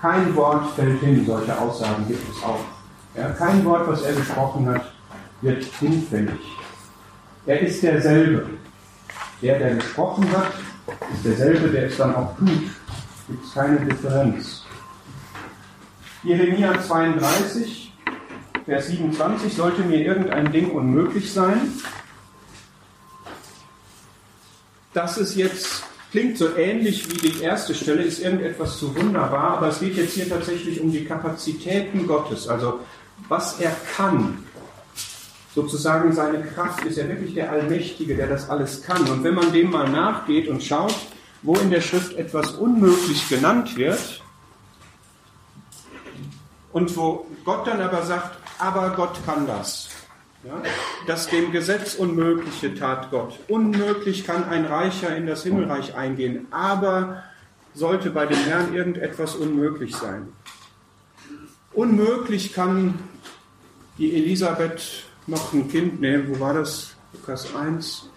Kein Wort fällt hin, solche Aussagen gibt es auch. Ja, kein Wort, was er gesprochen hat, wird hinfällig. Er ist derselbe. Der, der gesprochen hat, ist derselbe, der es dann auch tut. Es gibt keine Differenz. Jeremia 32, Vers 27, sollte mir irgendein Ding unmöglich sein. Das ist jetzt, klingt so ähnlich wie die erste Stelle, ist irgendetwas zu wunderbar, aber es geht jetzt hier tatsächlich um die Kapazitäten Gottes, also was er kann. Sozusagen seine Kraft ist ja wirklich der Allmächtige, der das alles kann. Und wenn man dem mal nachgeht und schaut, wo in der Schrift etwas unmöglich genannt wird, und wo Gott dann aber sagt, aber Gott kann das. Ja? Das dem Gesetz Unmögliche tat Gott. Unmöglich kann ein Reicher in das Himmelreich eingehen, aber sollte bei dem Herrn irgendetwas unmöglich sein. Unmöglich kann die Elisabeth noch ein Kind nehmen. Wo war das? Lukas 1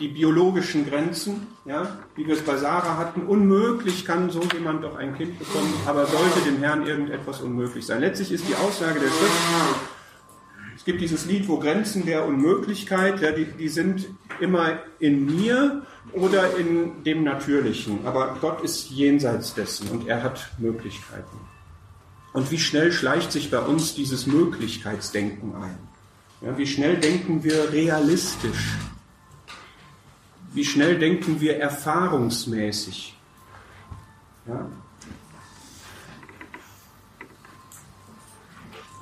die biologischen Grenzen, ja, wie wir es bei Sarah hatten. Unmöglich kann so jemand doch ein Kind bekommen, aber sollte dem Herrn irgendetwas unmöglich sein. Letztlich ist die Aussage der Schrift, es gibt dieses Lied, wo Grenzen der Unmöglichkeit, ja, die, die sind immer in mir oder in dem Natürlichen. Aber Gott ist jenseits dessen und er hat Möglichkeiten. Und wie schnell schleicht sich bei uns dieses Möglichkeitsdenken ein? Ja, wie schnell denken wir realistisch? Wie schnell denken wir erfahrungsmäßig? Ja?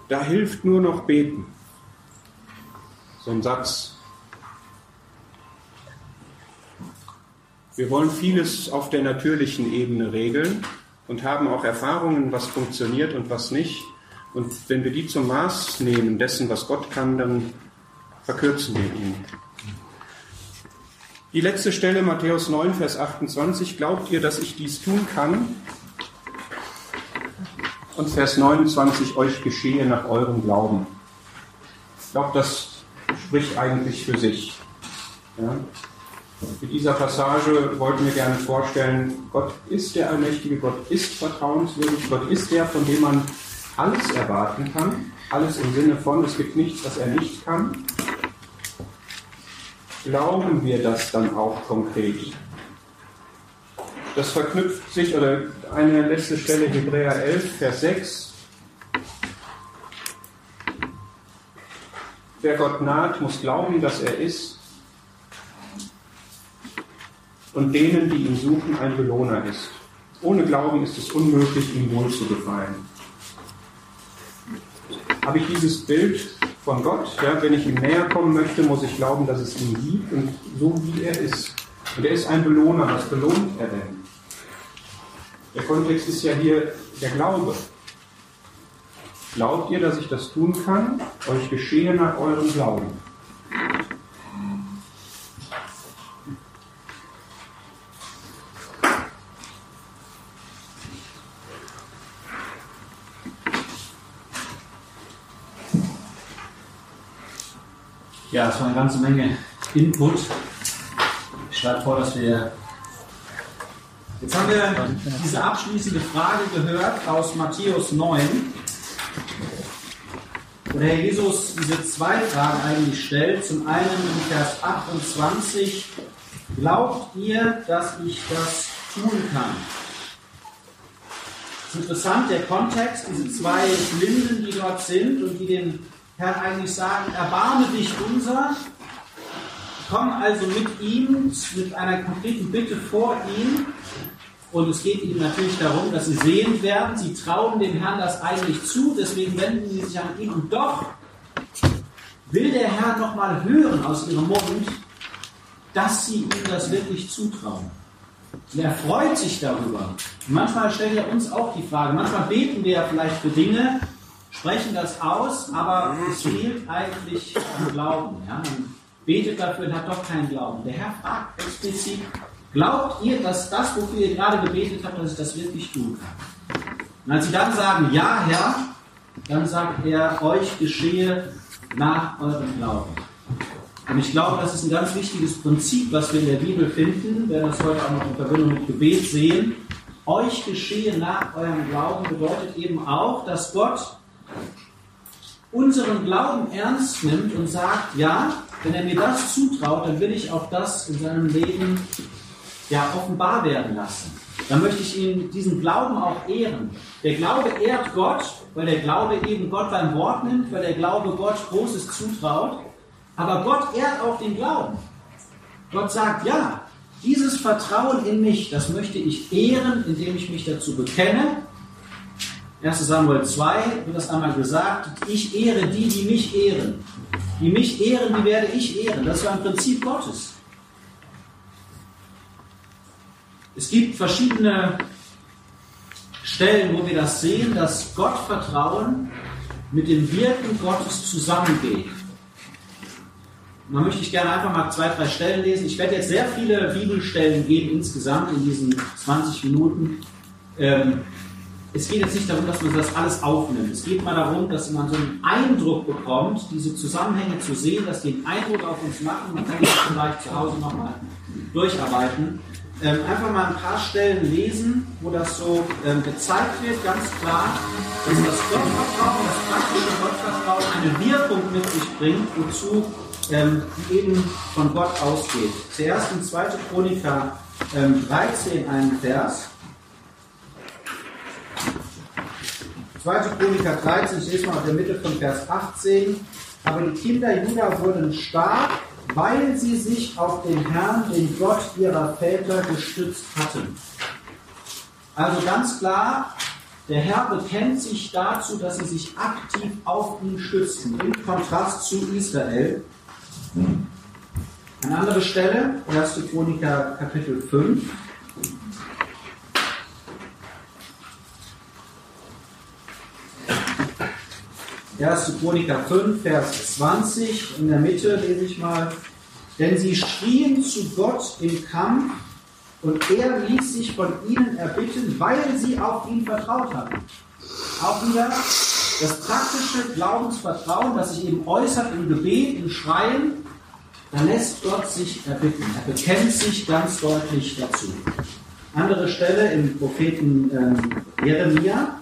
da hilft nur noch beten. So ein Satz. Wir wollen vieles auf der natürlichen Ebene regeln und haben auch Erfahrungen, was funktioniert und was nicht. Und wenn wir die zum Maß nehmen dessen, was Gott kann, dann verkürzen wir ihn. Die letzte Stelle, Matthäus 9, Vers 28. Glaubt ihr, dass ich dies tun kann? Und Vers 29, euch geschehe nach eurem Glauben. Ich glaube, das spricht eigentlich für sich. Ja? Mit dieser Passage wollten wir gerne vorstellen, Gott ist der Allmächtige, Gott ist vertrauenswürdig, Gott ist der, von dem man alles erwarten kann. Alles im Sinne von, es gibt nichts, was er nicht kann. Glauben wir das dann auch konkret? Das verknüpft sich, oder eine letzte Stelle, Hebräer 11, Vers 6. Wer Gott naht, muss glauben, dass er ist und denen, die ihn suchen, ein Belohner ist. Ohne Glauben ist es unmöglich, ihm wohl zu gefallen. Habe ich dieses Bild von Gott? Ja, wenn ich ihm näher kommen möchte, muss ich glauben, dass es ihn gibt und so wie er ist. Und er ist ein Belohner. Was belohnt er denn? Der Kontext ist ja hier der Glaube. Glaubt ihr, dass ich das tun kann? Euch geschehe nach eurem Glauben. Ja, es war eine ganze Menge Input. Ich schlage vor, dass wir. Jetzt haben wir diese abschließende Frage gehört aus Matthäus 9, der Herr Jesus diese zwei Fragen eigentlich stellt. Zum einen in Vers 28, glaubt ihr, dass ich das tun kann? Es ist interessant, der Kontext, diese zwei Blinden, die dort sind und die den Herrn eigentlich sagen, erbarme dich unser, komm also mit ihm, mit einer konkreten Bitte vor ihm. Und es geht ihnen natürlich darum, dass sie sehend werden. Sie trauen dem Herrn das eigentlich zu, deswegen wenden sie sich an ihn. Und doch will der Herr nochmal hören aus ihrem Mund, dass sie ihm das wirklich zutrauen. Und er freut sich darüber. Und manchmal stellt er uns auch die Frage, manchmal beten wir ja vielleicht für Dinge, sprechen das aus, aber es fehlt eigentlich am Glauben. Ja? Man betet dafür und hat doch keinen Glauben. Der Herr fragt explizit, glaubt ihr, dass das, wofür ihr gerade gebetet habt, dass ich das wirklich tun kann? Und als sie dann sagen, ja, Herr, dann sagt er, euch geschehe nach eurem Glauben. Und ich glaube, das ist ein ganz wichtiges Prinzip, was wir in der Bibel finden. Wir werden das heute auch noch in Verbindung mit Gebet sehen. Euch geschehe nach eurem Glauben bedeutet eben auch, dass Gott unseren Glauben ernst nimmt und sagt, ja, wenn er mir das zutraut, dann will ich auch das in seinem Leben ja, offenbar werden lassen. Dann möchte ich ihn diesen Glauben auch ehren. Der Glaube ehrt Gott, weil der Glaube eben Gott beim Wort nimmt, weil der Glaube Gott Großes zutraut. Aber Gott ehrt auch den Glauben. Gott sagt, ja, dieses Vertrauen in mich, das möchte ich ehren, indem ich mich dazu bekenne 1 Samuel 2 wird das einmal gesagt, ich ehre die, die mich ehren. Die mich ehren, die werde ich ehren. Das ist ein Prinzip Gottes. Es gibt verschiedene Stellen, wo wir das sehen, dass Gottvertrauen mit dem Wirken Gottes zusammengeht. Und da möchte ich gerne einfach mal zwei, drei Stellen lesen. Ich werde jetzt sehr viele Bibelstellen geben insgesamt in diesen 20 Minuten. Ähm, es geht jetzt nicht darum, dass man das alles aufnimmt. Es geht mal darum, dass man so einen Eindruck bekommt, diese Zusammenhänge zu sehen, dass die einen Eindruck auf uns machen. Man kann das vielleicht zu Hause nochmal durcharbeiten. Ähm, einfach mal ein paar Stellen lesen, wo das so ähm, gezeigt wird, ganz klar, dass das Gottvertrauen, das praktische Gottvertrauen eine Wirkung mit sich bringt, wozu ähm, die eben von Gott ausgeht. Zuerst in 2. Chroniker 13 ähm, einen Vers. 2. Chroniker 13, ich lese mal auf der Mitte von Vers 18. Aber die Kinder Juda wurden stark, weil sie sich auf den Herrn, den Gott ihrer Väter, gestützt hatten. Also ganz klar, der Herr bekennt sich dazu, dass sie sich aktiv auf ihn stützen, im Kontrast zu Israel. Eine andere Stelle, 1. Chroniker Kapitel 5. 1. Chroniker 5, Vers 20, in der Mitte lese ich mal. Denn sie schrien zu Gott im Kampf und er ließ sich von ihnen erbitten, weil sie auf ihn vertraut hatten. Auch wieder das praktische Glaubensvertrauen, das sich eben äußert im Gebet, im Schreien, da lässt Gott sich erbitten. Er bekennt sich ganz deutlich dazu. Andere Stelle im Propheten ähm, Jeremia,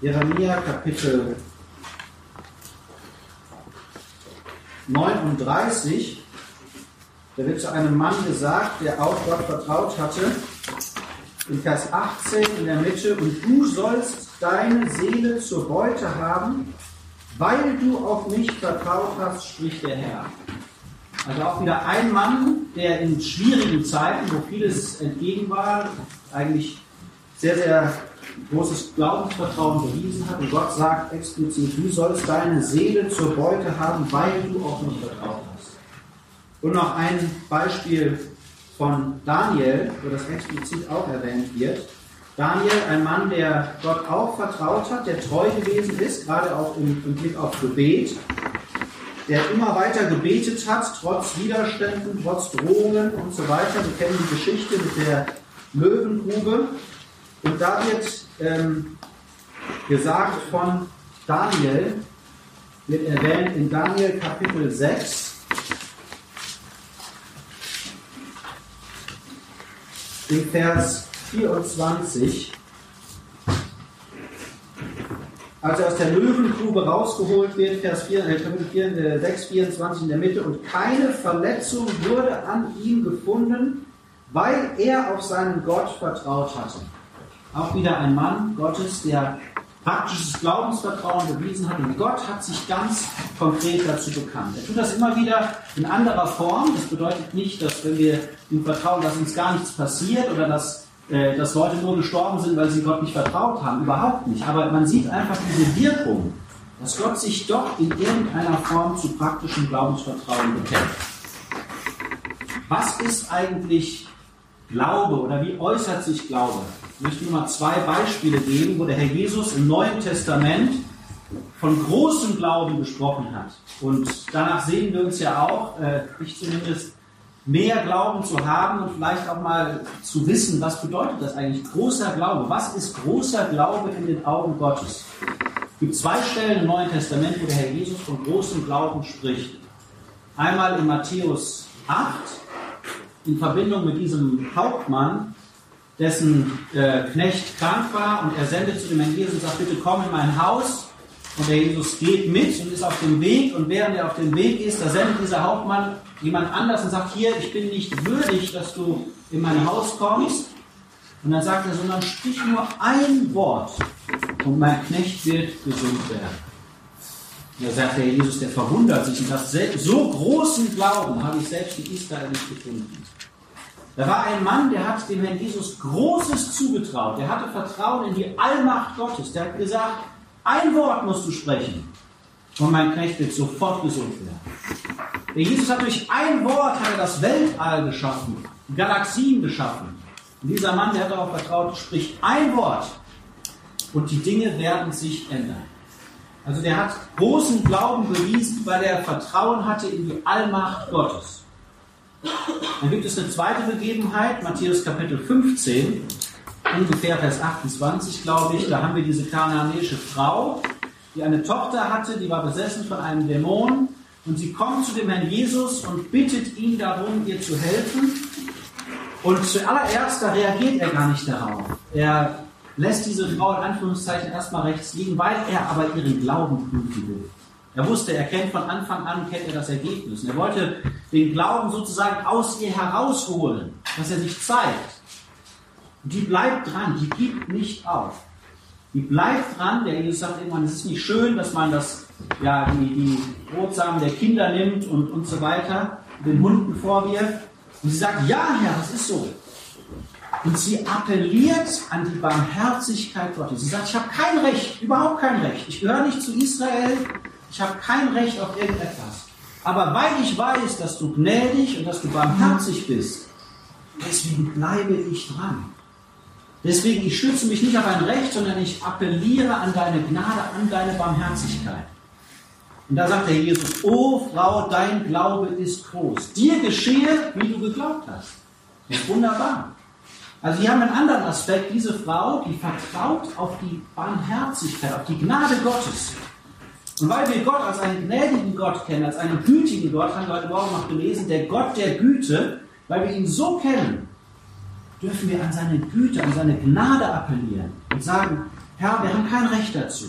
Jeremia Kapitel 39, da wird zu einem Mann gesagt, der auch Gott vertraut hatte, in Vers 18 in der Mitte, und du sollst deine Seele zur Beute haben, weil du auf mich vertraut hast, spricht der Herr. Also auch wieder ein Mann, der in schwierigen Zeiten, wo vieles entgegen war, eigentlich sehr, sehr großes Glaubensvertrauen bewiesen hat. Und Gott sagt explizit, du sollst deine Seele zur Beute haben, weil du auf mich vertraut hast. Und noch ein Beispiel von Daniel, wo das explizit auch erwähnt wird. Daniel, ein Mann, der Gott auch vertraut hat, der treu gewesen ist, gerade auch im, im Blick auf Gebet, der immer weiter gebetet hat, trotz Widerständen, trotz Drohungen und so weiter. Wir kennen die Geschichte mit der Löwengrube. Und da wird ähm, gesagt von Daniel, wird erwähnt in Daniel Kapitel 6, im Vers 24, als er aus der Löwengrube rausgeholt wird, Vers 4, äh, Kapitel 4, äh, 6, 24 in der Mitte, und keine Verletzung wurde an ihm gefunden, weil er auf seinen Gott vertraut hatte. Auch wieder ein Mann Gottes, der praktisches Glaubensvertrauen bewiesen hat und Gott hat sich ganz konkret dazu bekannt. Er tut das immer wieder in anderer Form. Das bedeutet nicht, dass wenn wir ihm vertrauen, dass uns gar nichts passiert oder dass, äh, dass Leute nur gestorben sind, weil sie Gott nicht vertraut haben. Überhaupt nicht. Aber man sieht einfach diese Wirkung, dass Gott sich doch in irgendeiner Form zu praktischem Glaubensvertrauen bekennt. Was ist eigentlich Glaube oder wie äußert sich Glaube? Ich möchte nur mal zwei Beispiele geben, wo der Herr Jesus im Neuen Testament von großem Glauben gesprochen hat. Und danach sehen wir uns ja auch, äh, ich zumindest, mehr Glauben zu haben und vielleicht auch mal zu wissen, was bedeutet das eigentlich, großer Glaube. Was ist großer Glaube in den Augen Gottes? Es gibt zwei Stellen im Neuen Testament, wo der Herr Jesus von großem Glauben spricht. Einmal in Matthäus 8, in Verbindung mit diesem Hauptmann, dessen äh, Knecht krank war und er sendet zu dem Herrn Jesus und sagt, bitte komm in mein Haus. Und der Jesus geht mit und ist auf dem Weg und während er auf dem Weg ist, da sendet dieser Hauptmann jemand anders und sagt, hier, ich bin nicht würdig, dass du in mein Haus kommst. Und dann sagt er, sondern sprich nur ein Wort und mein Knecht wird gesund werden. Da sagt der Jesus, der verwundert sich und sagt, so großen Glauben habe ich selbst in Israel nicht gefunden. Da war ein Mann, der hat dem Herrn Jesus Großes zugetraut. Der hatte Vertrauen in die Allmacht Gottes. Der hat gesagt, ein Wort musst du sprechen. Und mein Knecht wird sofort gesund werden. Der Jesus hat durch ein Wort hat er das Weltall geschaffen, Galaxien geschaffen. Und dieser Mann, der hat darauf vertraut, spricht ein Wort und die Dinge werden sich ändern. Also der hat großen Glauben bewiesen, weil er Vertrauen hatte in die Allmacht Gottes. Dann gibt es eine zweite Begebenheit, Matthäus Kapitel 15, ungefähr Vers 28, glaube ich. Da haben wir diese kananäische Frau, die eine Tochter hatte, die war besessen von einem Dämon. Und sie kommt zu dem Herrn Jesus und bittet ihn darum, ihr zu helfen. Und zuallererst, da reagiert er gar nicht darauf. Er lässt diese Frau in Anführungszeichen erstmal rechts liegen, weil er aber ihren Glauben prüfen will. Er wusste, er kennt von Anfang an, kennt er das Ergebnis. Und er wollte den Glauben sozusagen aus ihr herausholen, dass er sich zeigt. Und die bleibt dran, die gibt nicht auf. Die bleibt dran, der Jesus sagt irgendwann, es ist nicht schön, dass man das, ja, die, die Brotsamen der Kinder nimmt und, und so weiter, den Hunden vorwirft. Und sie sagt, ja, Herr, das ist so. Und sie appelliert an die Barmherzigkeit Gottes. Sie sagt, ich habe kein Recht, überhaupt kein Recht. Ich gehöre nicht zu Israel. Ich habe kein Recht auf irgendetwas. Aber weil ich weiß, dass du gnädig und dass du barmherzig bist, deswegen bleibe ich dran. Deswegen, ich stütze mich nicht auf ein Recht, sondern ich appelliere an deine Gnade, an deine Barmherzigkeit. Und da sagt der Jesus, O Frau, dein Glaube ist groß. Dir geschehe, wie du geglaubt hast. Das ist wunderbar. Also wir haben einen anderen Aspekt. Diese Frau, die vertraut auf die Barmherzigkeit, auf die Gnade Gottes. Und weil wir Gott als einen gnädigen Gott kennen, als einen gütigen Gott, haben wir heute Morgen noch gelesen, der Gott der Güte, weil wir ihn so kennen, dürfen wir an seine Güte, an seine Gnade appellieren und sagen, Herr, wir haben kein Recht dazu.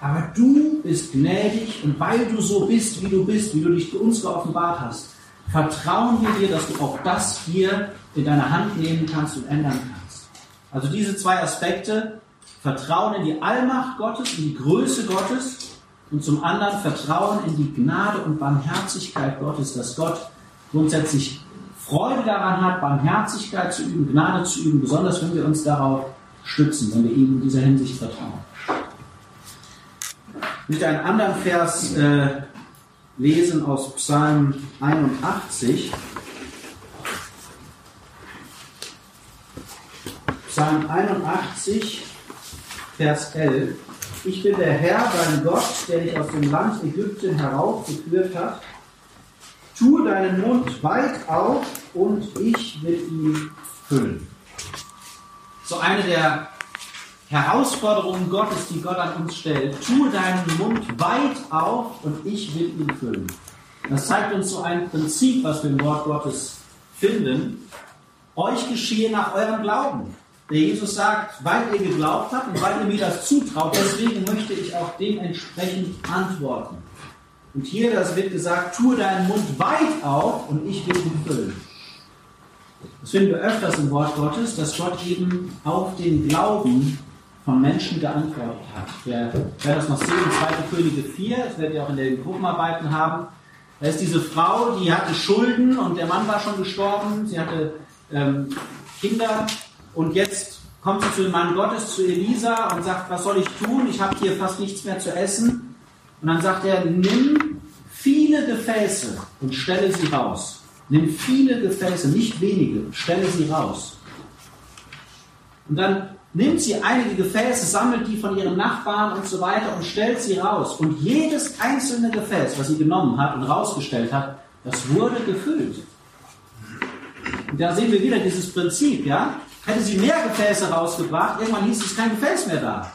Aber du bist gnädig und weil du so bist, wie du bist, wie du dich für uns geoffenbart hast, vertrauen wir dir, dass du auch das hier in deine Hand nehmen kannst und ändern kannst. Also diese zwei Aspekte, Vertrauen in die Allmacht Gottes, in die Größe Gottes und zum anderen Vertrauen in die Gnade und Barmherzigkeit Gottes, dass Gott grundsätzlich Freude daran hat, Barmherzigkeit zu üben, Gnade zu üben, besonders wenn wir uns darauf stützen, wenn wir ihm in dieser Hinsicht vertrauen. Möchte einen anderen Vers äh, lesen aus Psalm 81. Psalm 81, Vers 11. Ich bin der Herr, dein Gott, der dich aus dem Land Ägypten heraufgeführt hat. Tue deinen Mund weit auf und ich will ihn füllen. So eine der Herausforderungen Gottes, die Gott an uns stellt. Tue deinen Mund weit auf und ich will ihn füllen. Das zeigt uns so ein Prinzip, was wir im Wort Gottes finden. Euch geschehe nach eurem Glauben. Der Jesus sagt, weil ihr geglaubt habt und weil ihr mir das zutraut, deswegen möchte ich auch dementsprechend antworten. Und hier, das wird gesagt, tue deinen Mund weit auf und ich will ihn füllen. Das finden wir öfters im Wort Gottes, dass Gott eben auf den Glauben von Menschen geantwortet hat. Wer, wer das noch sehen, 2. Könige 4, das werdet ihr auch in den Gruppenarbeiten haben, da ist diese Frau, die hatte Schulden und der Mann war schon gestorben, sie hatte ähm, Kinder und jetzt kommt sie zu dem Mann Gottes, zu Elisa und sagt, was soll ich tun? Ich habe hier fast nichts mehr zu essen. Und dann sagt er, nimm viele Gefäße und stelle sie raus. Nimm viele Gefäße, nicht wenige, stelle sie raus. Und dann nimmt sie einige Gefäße, sammelt die von ihren Nachbarn und so weiter und stellt sie raus. Und jedes einzelne Gefäß, was sie genommen hat und rausgestellt hat, das wurde gefüllt. Und da sehen wir wieder dieses Prinzip, ja? Hätte sie mehr Gefäße rausgebracht, irgendwann hieß es kein Gefäß mehr da.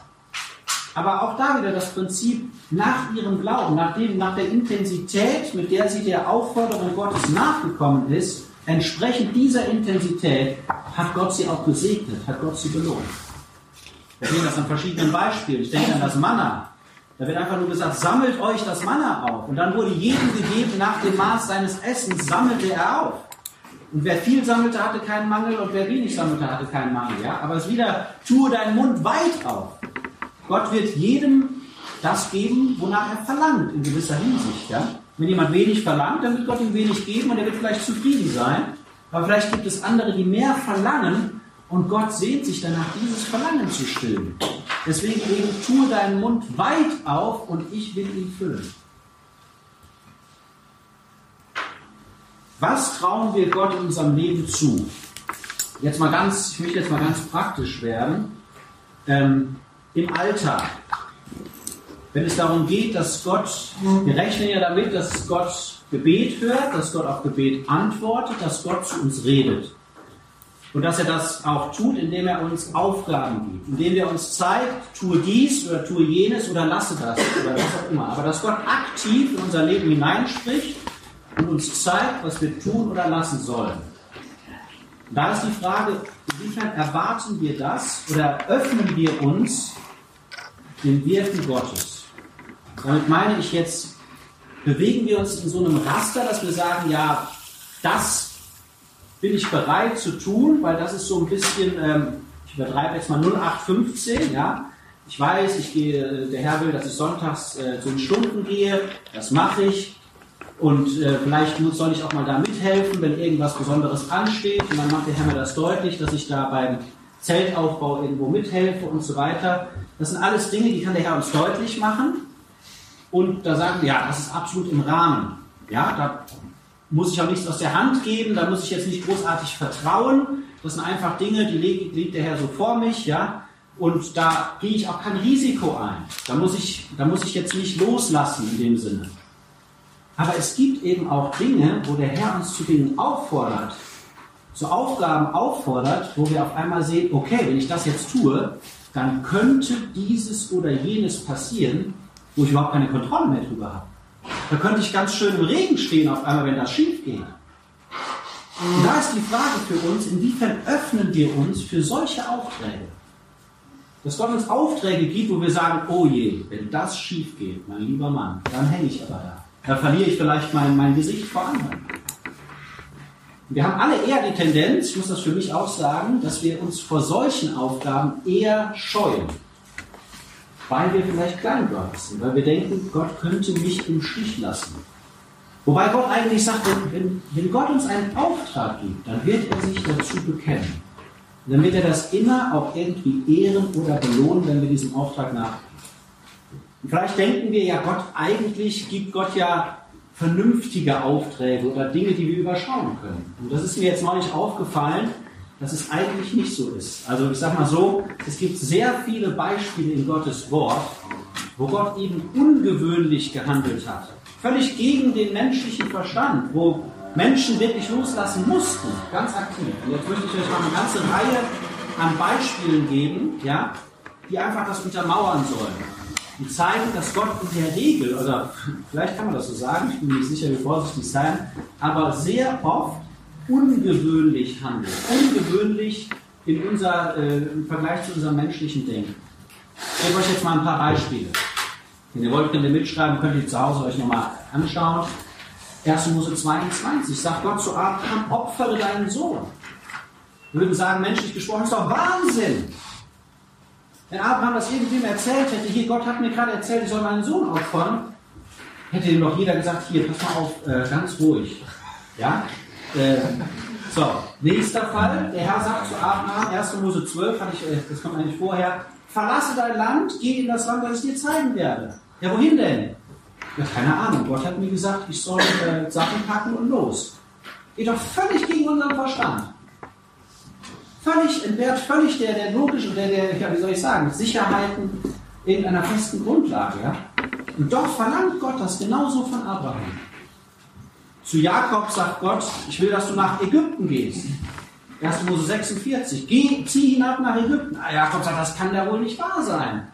Aber auch da wieder das Prinzip nach ihrem Glauben, nach, dem, nach der Intensität, mit der sie der Aufforderung Gottes nachgekommen ist, entsprechend dieser Intensität hat Gott sie auch gesegnet, hat Gott sie belohnt. Wir sehen das an verschiedenen Beispielen. Ich denke an das Manna. Da wird einfach nur gesagt, sammelt euch das Manna auf. Und dann wurde jedem gegeben nach dem Maß seines Essens, sammelte er auf. Und wer viel sammelte, hatte keinen Mangel und wer wenig sammelte, hatte keinen Mangel. Ja? Aber es ist wieder, tue deinen Mund weit auf. Gott wird jedem das geben, wonach er verlangt, in gewisser Hinsicht. Ja? Wenn jemand wenig verlangt, dann wird Gott ihm wenig geben und er wird vielleicht zufrieden sein. Aber vielleicht gibt es andere, die mehr verlangen und Gott sehnt sich danach, dieses Verlangen zu stillen. Deswegen eben, tue deinen Mund weit auf und ich will ihn füllen. Was trauen wir Gott in unserem Leben zu? Jetzt mal ganz, ich möchte jetzt mal ganz praktisch werden. Ähm, Im Alltag. Wenn es darum geht, dass Gott, wir rechnen ja damit, dass Gott Gebet hört, dass Gott auf Gebet antwortet, dass Gott zu uns redet. Und dass er das auch tut, indem er uns Aufgaben gibt, indem er uns zeigt, tue dies oder tue jenes oder lasse das oder was auch immer. Aber dass Gott aktiv in unser Leben hineinspricht und uns zeigt, was wir tun oder lassen sollen. Da ist die Frage, inwiefern erwarten wir das oder öffnen wir uns dem Wirken Gottes? Damit meine ich jetzt, bewegen wir uns in so einem Raster, dass wir sagen, ja, das bin ich bereit zu tun, weil das ist so ein bisschen, ähm, ich übertreibe jetzt mal 0815, ja. Ich weiß, ich gehe, der Herr will, dass ich sonntags äh, zu den Stunden gehe, das mache ich. Und äh, vielleicht soll ich auch mal da mithelfen, wenn irgendwas Besonderes ansteht. Und dann macht der Herr mir das deutlich, dass ich da beim Zeltaufbau irgendwo mithelfe und so weiter. Das sind alles Dinge, die kann der Herr uns deutlich machen. Und da sagen wir, ja, das ist absolut im Rahmen. Ja, da muss ich auch nichts aus der Hand geben, da muss ich jetzt nicht großartig vertrauen. Das sind einfach Dinge, die legt, legt der Herr so vor mich, ja. Und da gehe ich auch kein Risiko ein. Da muss ich, da muss ich jetzt nicht loslassen in dem Sinne. Aber es gibt eben auch Dinge, wo der Herr uns zu Dingen auffordert, zu Aufgaben auffordert, wo wir auf einmal sehen, okay, wenn ich das jetzt tue, dann könnte dieses oder jenes passieren, wo ich überhaupt keine Kontrolle mehr drüber habe. Da könnte ich ganz schön im Regen stehen auf einmal, wenn das schief geht. Und da ist die Frage für uns, inwiefern öffnen wir uns für solche Aufträge? Dass Gott uns Aufträge gibt, wo wir sagen, oh je, wenn das schief geht, mein lieber Mann, dann hänge ich aber da. Da verliere ich vielleicht mein, mein Gesicht vor anderen. Wir haben alle eher die Tendenz, ich muss das für mich auch sagen, dass wir uns vor solchen Aufgaben eher scheuen. Weil wir vielleicht kleingläubig sind, weil wir denken, Gott könnte mich im Stich lassen. Wobei Gott eigentlich sagt, wenn, wenn Gott uns einen Auftrag gibt, dann wird er sich dazu bekennen. Dann wird er das immer auch irgendwie ehren oder belohnen, wenn wir diesem Auftrag nachgehen. Und vielleicht denken wir ja, Gott, eigentlich gibt Gott ja vernünftige Aufträge oder Dinge, die wir überschauen können. Und das ist mir jetzt neulich aufgefallen, dass es eigentlich nicht so ist. Also ich sage mal so, es gibt sehr viele Beispiele in Gottes Wort, wo Gott eben ungewöhnlich gehandelt hat. Völlig gegen den menschlichen Verstand, wo Menschen wirklich loslassen mussten, ganz aktiv. Und jetzt möchte ich euch mal eine ganze Reihe an Beispielen geben, ja, die einfach das untermauern sollen die zeigen, dass Gott in der Regel, oder vielleicht kann man das so sagen, ich bin mir nicht sicher, wie vorsichtig sein, aber sehr oft ungewöhnlich handelt. Ungewöhnlich in unser, äh, im Vergleich zu unserem menschlichen Denken. Ich gebe euch jetzt mal ein paar Beispiele. Wenn ihr wollt, könnt ihr mitschreiben, könnt ihr zu Hause euch nochmal anschauen. 1. Mose 22 sagt Gott zu Abraham, opfere deinen Sohn. Wir würden sagen, menschlich gesprochen, ist doch Wahnsinn. Wenn Abraham das irgendwem erzählt hätte, hier, Gott hat mir gerade erzählt, ich soll meinen Sohn opfern, hätte ihm doch jeder gesagt, hier, pass mal auf, äh, ganz ruhig. Ja? Äh, so, nächster Fall. Der Herr sagt zu Abraham, 1. Mose 12, hatte ich, äh, das kommt eigentlich vorher, verlasse dein Land, geh in das Land, das ich dir zeigen werde. Ja, wohin denn? Ja, keine Ahnung. Gott hat mir gesagt, ich soll äh, Sachen packen und los. Geht doch völlig gegen unseren Verstand völlig entbehrt völlig der, der logischen, der, der, ja, wie soll ich sagen, Sicherheiten irgendeiner festen Grundlage. Ja? Und doch verlangt Gott das genauso von Abraham. Zu Jakob sagt Gott, ich will, dass du nach Ägypten gehst. 1. Mose 46. Geh, zieh hinab nach Ägypten. Ah, Jakob sagt, das kann ja wohl nicht wahr sein.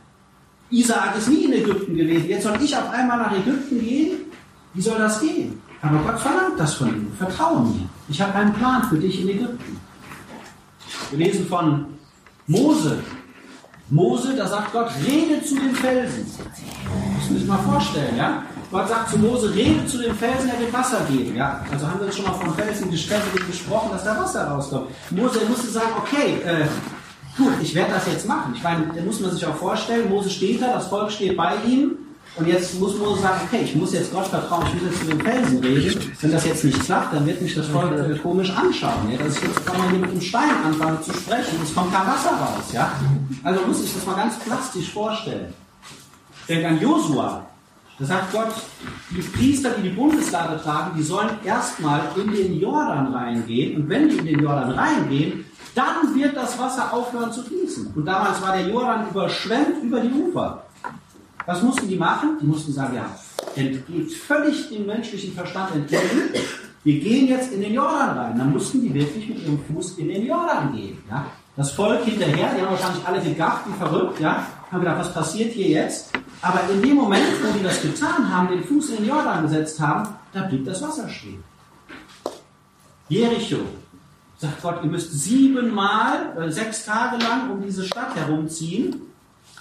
Isaak ist nie in Ägypten gewesen. Jetzt soll ich auf einmal nach Ägypten gehen? Wie soll das gehen? Aber Gott verlangt das von ihm. Vertraue mir. Ich habe einen Plan für dich in Ägypten. Wir lesen von Mose. Mose, da sagt Gott, rede zu den Felsen. Das müssen wir mal vorstellen, ja? Gott sagt zu Mose, rede zu den Felsen, er wird Wasser geben, ja? Also haben wir schon mal von Felsen gesprochen, dass da Wasser rauskommt. Mose musste sagen, okay, äh, gut, ich werde das jetzt machen. Ich meine, da muss man sich auch vorstellen, Mose steht da, das Volk steht bei ihm, und jetzt muss Mose sagen, okay, ich muss jetzt Gott vertrauen, ich muss jetzt zu den Felsen reden. Wenn das jetzt nicht klappt, dann wird mich das Volk komisch anschauen. Ja? Das ist jetzt, kann man hier mit dem Stein anfangen zu sprechen. Es kommt kein Wasser raus. Ja? Also muss ich das mal ganz plastisch vorstellen. Denk an Josua. Da sagt Gott, die Priester, die die Bundeslade tragen, die sollen erstmal in den Jordan reingehen. Und wenn die in den Jordan reingehen, dann wird das Wasser aufhören zu fließen. Und damals war der Jordan überschwemmt über die Ufer. Was mussten die machen? Die mussten sagen, ja, entgeht völlig dem menschlichen Verstand entgegen. Wir gehen jetzt in den Jordan rein. Dann mussten die wirklich mit ihrem Fuß in den Jordan gehen. Ja? Das Volk hinterher, die haben wahrscheinlich alle gegafft, wie verrückt, ja? haben gedacht, was passiert hier jetzt? Aber in dem Moment, wo die das getan haben, den Fuß in den Jordan gesetzt haben, da blieb das Wasser stehen. Jericho, sagt Gott, ihr müsst siebenmal, äh, sechs Tage lang um diese Stadt herumziehen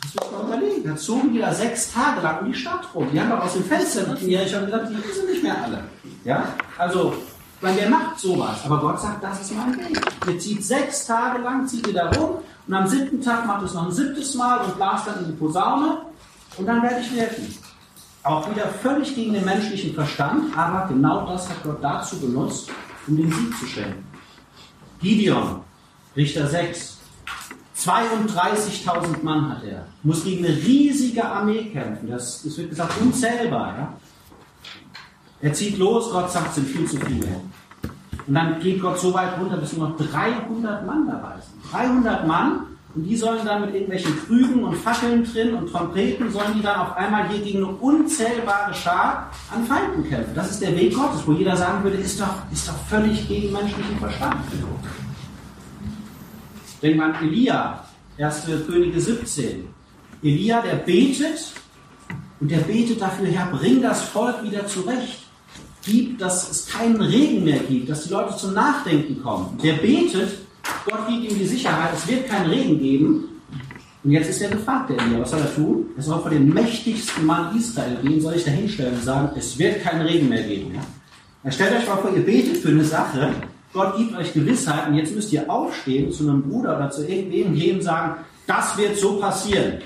das muss man überlegen. Da zogen die da sechs Tage lang um die Stadt rum. Die haben doch aus dem Fenster mit mir schon gesagt, die sind nicht mehr alle. Ja? Also, weil wer macht sowas? Aber Gott sagt, das ist mein Weg. Ihr zieht sechs Tage lang, zieht ihr da rum und am siebten Tag macht es noch ein siebtes Mal und blast dann in die Posaune und dann werde ich helfen. Auch wieder völlig gegen den menschlichen Verstand, aber genau das hat Gott dazu benutzt, um den Sieg zu schenken. Gideon, Richter 6. 32.000 Mann hat er. Muss gegen eine riesige Armee kämpfen. Das, das wird gesagt unzählbar. Ja? Er zieht los, Gott sagt, es sind viel zu viele. Und dann geht Gott so weit runter, bis nur noch 300 Mann dabei sind. 300 Mann und die sollen dann mit irgendwelchen Krügen und Fackeln drin und Trompeten, sollen die dann auf einmal hier gegen eine unzählbare Schar an Feinden kämpfen. Das ist der Weg Gottes, wo jeder sagen würde, ist doch, ist doch völlig gegen menschlichen Verstand. Denkt man Elia, 1. Könige 17. Elia, der betet und der betet dafür, Herr, bring das Volk wieder zurecht. Gib, dass es keinen Regen mehr gibt, dass die Leute zum Nachdenken kommen. Der betet Gott gibt ihm die Sicherheit, es wird keinen Regen geben. Und jetzt ist er gefragt, der Elia. Was soll er tun? Er soll vor den mächtigsten Mann Israel gehen, soll ich da hinstellen und sagen, es wird keinen Regen mehr geben. Ja? stellt euch mal vor, ihr betet für eine Sache, Gott gibt euch Gewissheit und jetzt müsst ihr aufstehen zu einem Bruder oder zu irgendwem gehen und sagen, das wird so passieren.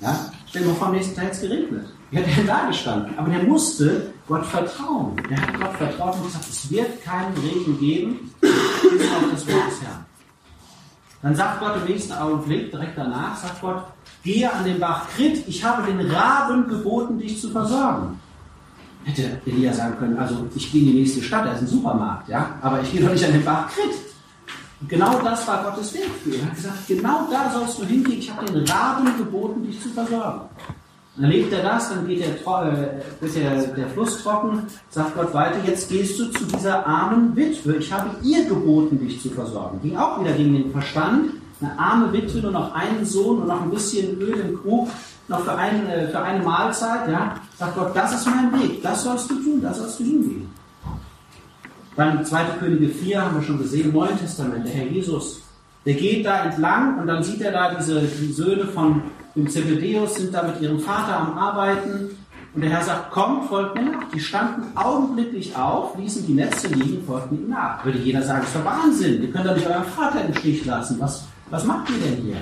Ja? Stell dir mal vor, am nächsten Tag es geregnet. Wie hat er da gestanden? Aber der musste Gott vertrauen. Der hat Gott vertraut und gesagt, es wird keinen Regen geben, bis auf das Wort des Herrn. Dann sagt Gott im nächsten Augenblick, direkt danach, sagt Gott, gehe an den Bach Krit, ich habe den Raben geboten, dich zu versorgen. Hätte Elia sagen können, also ich gehe in die nächste Stadt, da ist ein Supermarkt, ja, aber ich gehe doch nicht an den Bach Krit. Und genau das war Gottes Weg für ihn. Er hat gesagt, genau da sollst du hingehen, ich habe den Raben geboten, dich zu versorgen. Dann lebt er das, dann geht der, äh, der, der Fluss trocken, sagt Gott weiter, jetzt gehst du zu dieser armen Witwe. Ich habe ihr geboten, dich zu versorgen. Ging auch wieder gegen den Verstand. Eine arme Witwe, nur noch einen Sohn und noch ein bisschen Öl im Krug, noch für, ein, äh, für eine Mahlzeit. Ja? Sagt Gott, das ist mein Weg, das sollst du tun, das sollst du hingehen. Dann 2. Könige 4 haben wir schon gesehen, im Neuen Testament, der Herr Jesus, der geht da entlang und dann sieht er da diese die Söhne von im Zebedeus sind da mit ihrem Vater am Arbeiten. Und der Herr sagt, kommt, folgt mir nach. Die standen augenblicklich auf, ließen die Netze liegen, folgten ihm nach. Würde jeder sagen, das ist doch Wahnsinn. Ihr könnt doch nicht euren Vater im Stich lassen. Was, was macht ihr denn hier?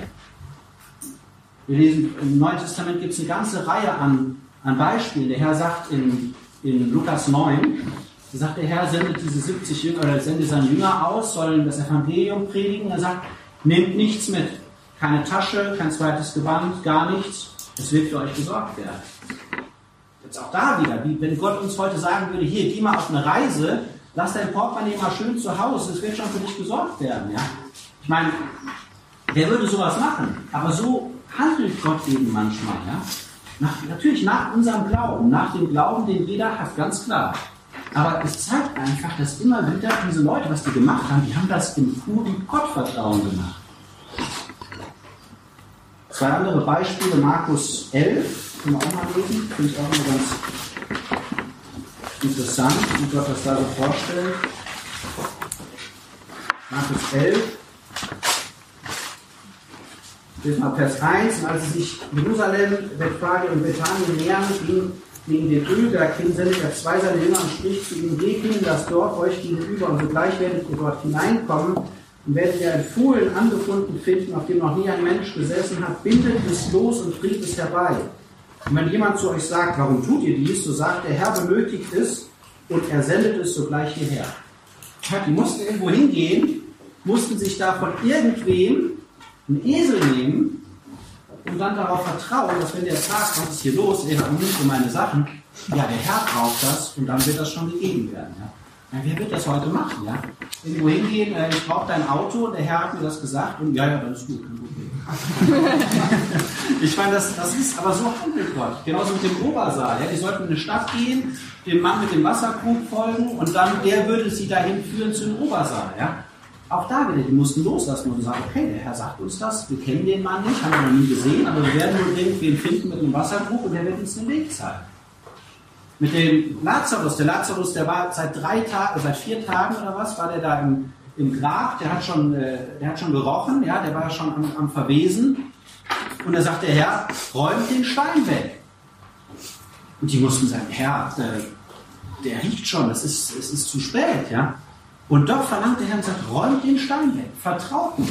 Wir lesen, im Neuen Testament gibt es eine ganze Reihe an, an Beispielen. Der Herr sagt in, in Lukas 9, da sagt der Herr, sendet diese 70 Jünger oder sendet seine Jünger aus, sollen das Evangelium predigen. Er sagt, nehmt nichts mit. Keine Tasche, kein zweites Gewand, gar nichts. Es wird für euch gesorgt werden. Jetzt auch da wieder, wie wenn Gott uns heute sagen würde, hier, geh mal auf eine Reise, lass dein Portemonnaie mal schön zu Hause, es wird schon für dich gesorgt werden. Ja? Ich meine, wer würde sowas machen? Aber so handelt Gott eben manchmal. Ja? Nach, natürlich nach unserem Glauben, nach dem Glauben, den jeder hat, ganz klar. Aber es zeigt einfach, dass immer wieder diese Leute, was die gemacht haben, die haben das im puren Gottvertrauen gemacht. Zwei andere Beispiele, Markus 11, können wir auch mal lesen, finde ich auch immer ganz interessant, wie Gott das da so vorstellt. Markus 11, Lesen mal Vers 1. Und als sie sich Jerusalem, Bethphage und Bethanien nähern, ging gegen den Ölberg hin, sendet er zwei seiner Jünger und spricht zu ihnen, geht hin, das Dorf euch gegenüber und sogleich werdet ihr dort hineinkommen und werdet ihr ein Fohlen angefunden finden, auf dem noch nie ein Mensch gesessen hat, bindet es los und bringt es herbei. Und wenn jemand zu euch sagt, warum tut ihr dies, so sagt der Herr benötigt es und er sendet es sogleich hierher. Die mussten irgendwo hingehen, mussten sich da von irgendwem einen Esel nehmen und dann darauf vertrauen, dass wenn der sagt, was ist hier los, er hat nicht für meine Sachen, ja, der Herr braucht das und dann wird das schon gegeben werden. Ja. Ja, wer wird das heute machen? Ja? Irgendwo hingehen, äh, ich brauche dein Auto, der Herr hat mir das gesagt und ja, ja, das ist gut, [laughs] ich meine, das, das ist aber so handelt Gott. Genauso mit dem Obersaal. Ja? Die sollten in eine Stadt gehen, dem Mann mit dem Wasserkrug folgen und dann der würde sie dahin führen zu dem Obersaal. Ja? Auch da wieder, die mussten loslassen und sagen, okay, der Herr sagt uns das, wir kennen den Mann nicht, haben wir noch nie gesehen, aber wir werden wohl irgendwen finden mit einem Wasserkrug und der wird uns den Weg zeigen mit dem Lazarus. Der Lazarus, der war seit drei Tagen, seit vier Tagen oder was, war der da im, im Grab. Der hat schon, äh, der hat schon gerochen, ja, der war schon am, am Verwesen. Und da sagt der Herr, räumt den Stein weg. Und die mussten sagen, Herr, äh, der riecht schon, es ist, es ist zu spät, ja. Und doch verlangt der Herr und sagt, räumt den Stein weg, vertraut mir.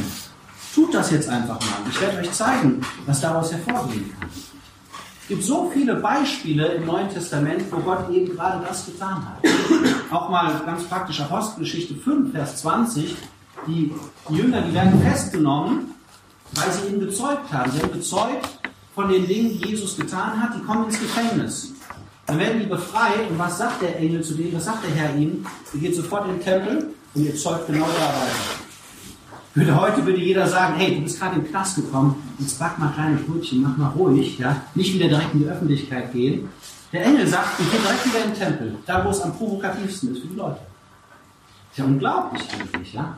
Tut das jetzt einfach mal. Ich werde euch zeigen, was daraus hervorgehen kann. gibt so viele Beispiele im Neuen Testament, wo Gott eben gerade das getan hat. Auch mal ganz praktisch Apostelgeschichte 5, Vers 20. Die, die Jünger, die werden festgenommen, weil sie ihn bezeugt haben. Sie haben bezeugt von den Dingen, die Jesus getan hat, die kommen ins Gefängnis. Dann werden die befreit und was sagt der Engel zu denen? Was sagt der Herr ihnen? Ihr geht sofort in den Tempel und ihr zeugt genau da weiter. Würde heute würde jeder sagen, hey, du bist gerade in den Knast gekommen, jetzt back mal kleine Brötchen, mach mal ruhig, ja, nicht wieder direkt in die Öffentlichkeit gehen. Der Engel sagt, ich gehe direkt wieder in den Tempel, da wo es am provokativsten ist für die Leute. ist ja unglaublich eigentlich, ja.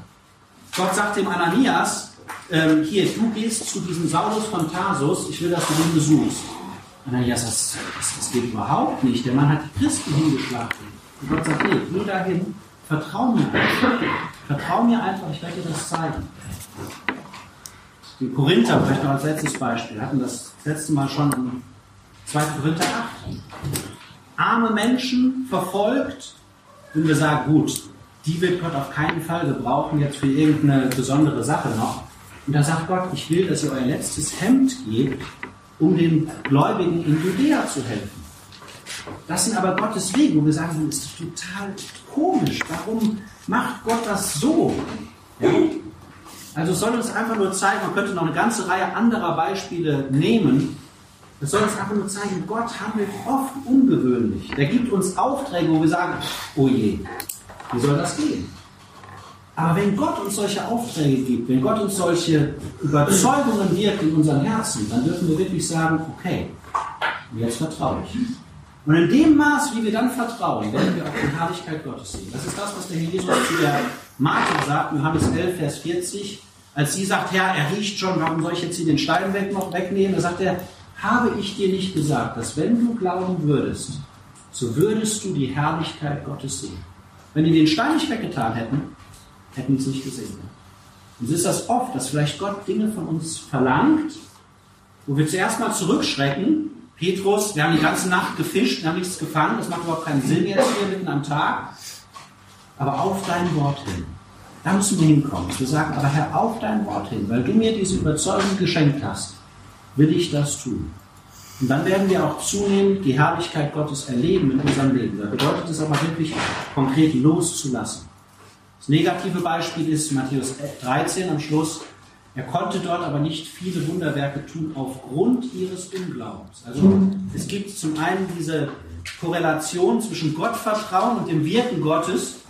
Gott sagt dem Ananias, ähm, hier, du gehst zu diesem Saulus von Tarsus, ich will, dass du den besuchst. Ananias, das, das, das geht überhaupt nicht, der Mann hat die Christen hingeschlagen. Und Gott sagt, nee, geh dahin, vertrau mir einfach. Vertrau mir einfach, ich werde dir das zeigen. Die Korinther, vielleicht noch als letztes Beispiel, hatten das letzte Mal schon im 2. Korinther 8. Arme Menschen verfolgt, wenn wir sagen, gut, die wird Gott auf keinen Fall gebrauchen, jetzt für irgendeine besondere Sache noch. Und da sagt Gott, ich will, dass ihr euer letztes Hemd gebt, um den Gläubigen in Judäa zu helfen. Das sind aber Gottes Wege, wo wir sagen, das ist total komisch. Warum macht Gott das so? Ja? Also es soll uns einfach nur zeigen, man könnte noch eine ganze Reihe anderer Beispiele nehmen. Es soll uns einfach nur zeigen, Gott handelt oft ungewöhnlich. Der gibt uns Aufträge, wo wir sagen, oh je, wie soll das gehen? Aber wenn Gott uns solche Aufträge gibt, wenn Gott uns solche Überzeugungen wirkt in unseren Herzen, dann dürfen wir wirklich sagen, okay, jetzt vertraue ich. Und in dem Maß, wie wir dann vertrauen, werden wir auch die Herrlichkeit Gottes sehen. Das ist das, was der Herr Jesus zu der Martha sagt, Johannes 11, Vers 40. Als sie sagt, Herr, er riecht schon, warum soll ich jetzt hier den Stein weg noch wegnehmen? Da sagt er, habe ich dir nicht gesagt, dass wenn du glauben würdest, so würdest du die Herrlichkeit Gottes sehen. Wenn die den Stein nicht weggetan hätten, hätten es nicht gesehen. Und so ist das oft, dass vielleicht Gott Dinge von uns verlangt, wo wir zuerst mal zurückschrecken Petrus, wir haben die ganze Nacht gefischt, wir haben nichts gefangen, das macht überhaupt keinen Sinn jetzt hier mitten am Tag. Aber auf dein Wort hin. Da müssen wir hinkommen. Wir sagen, aber Herr, auf dein Wort hin, weil du mir diese Überzeugung geschenkt hast, will ich das tun. Und dann werden wir auch zunehmend die Herrlichkeit Gottes erleben in unserem Leben. Da bedeutet es aber wirklich konkret loszulassen. Das negative Beispiel ist Matthäus 13 am Schluss. Er konnte dort aber nicht viele Wunderwerke tun aufgrund ihres Unglaubens. Also es gibt zum einen diese Korrelation zwischen Gottvertrauen und dem Wirken Gottes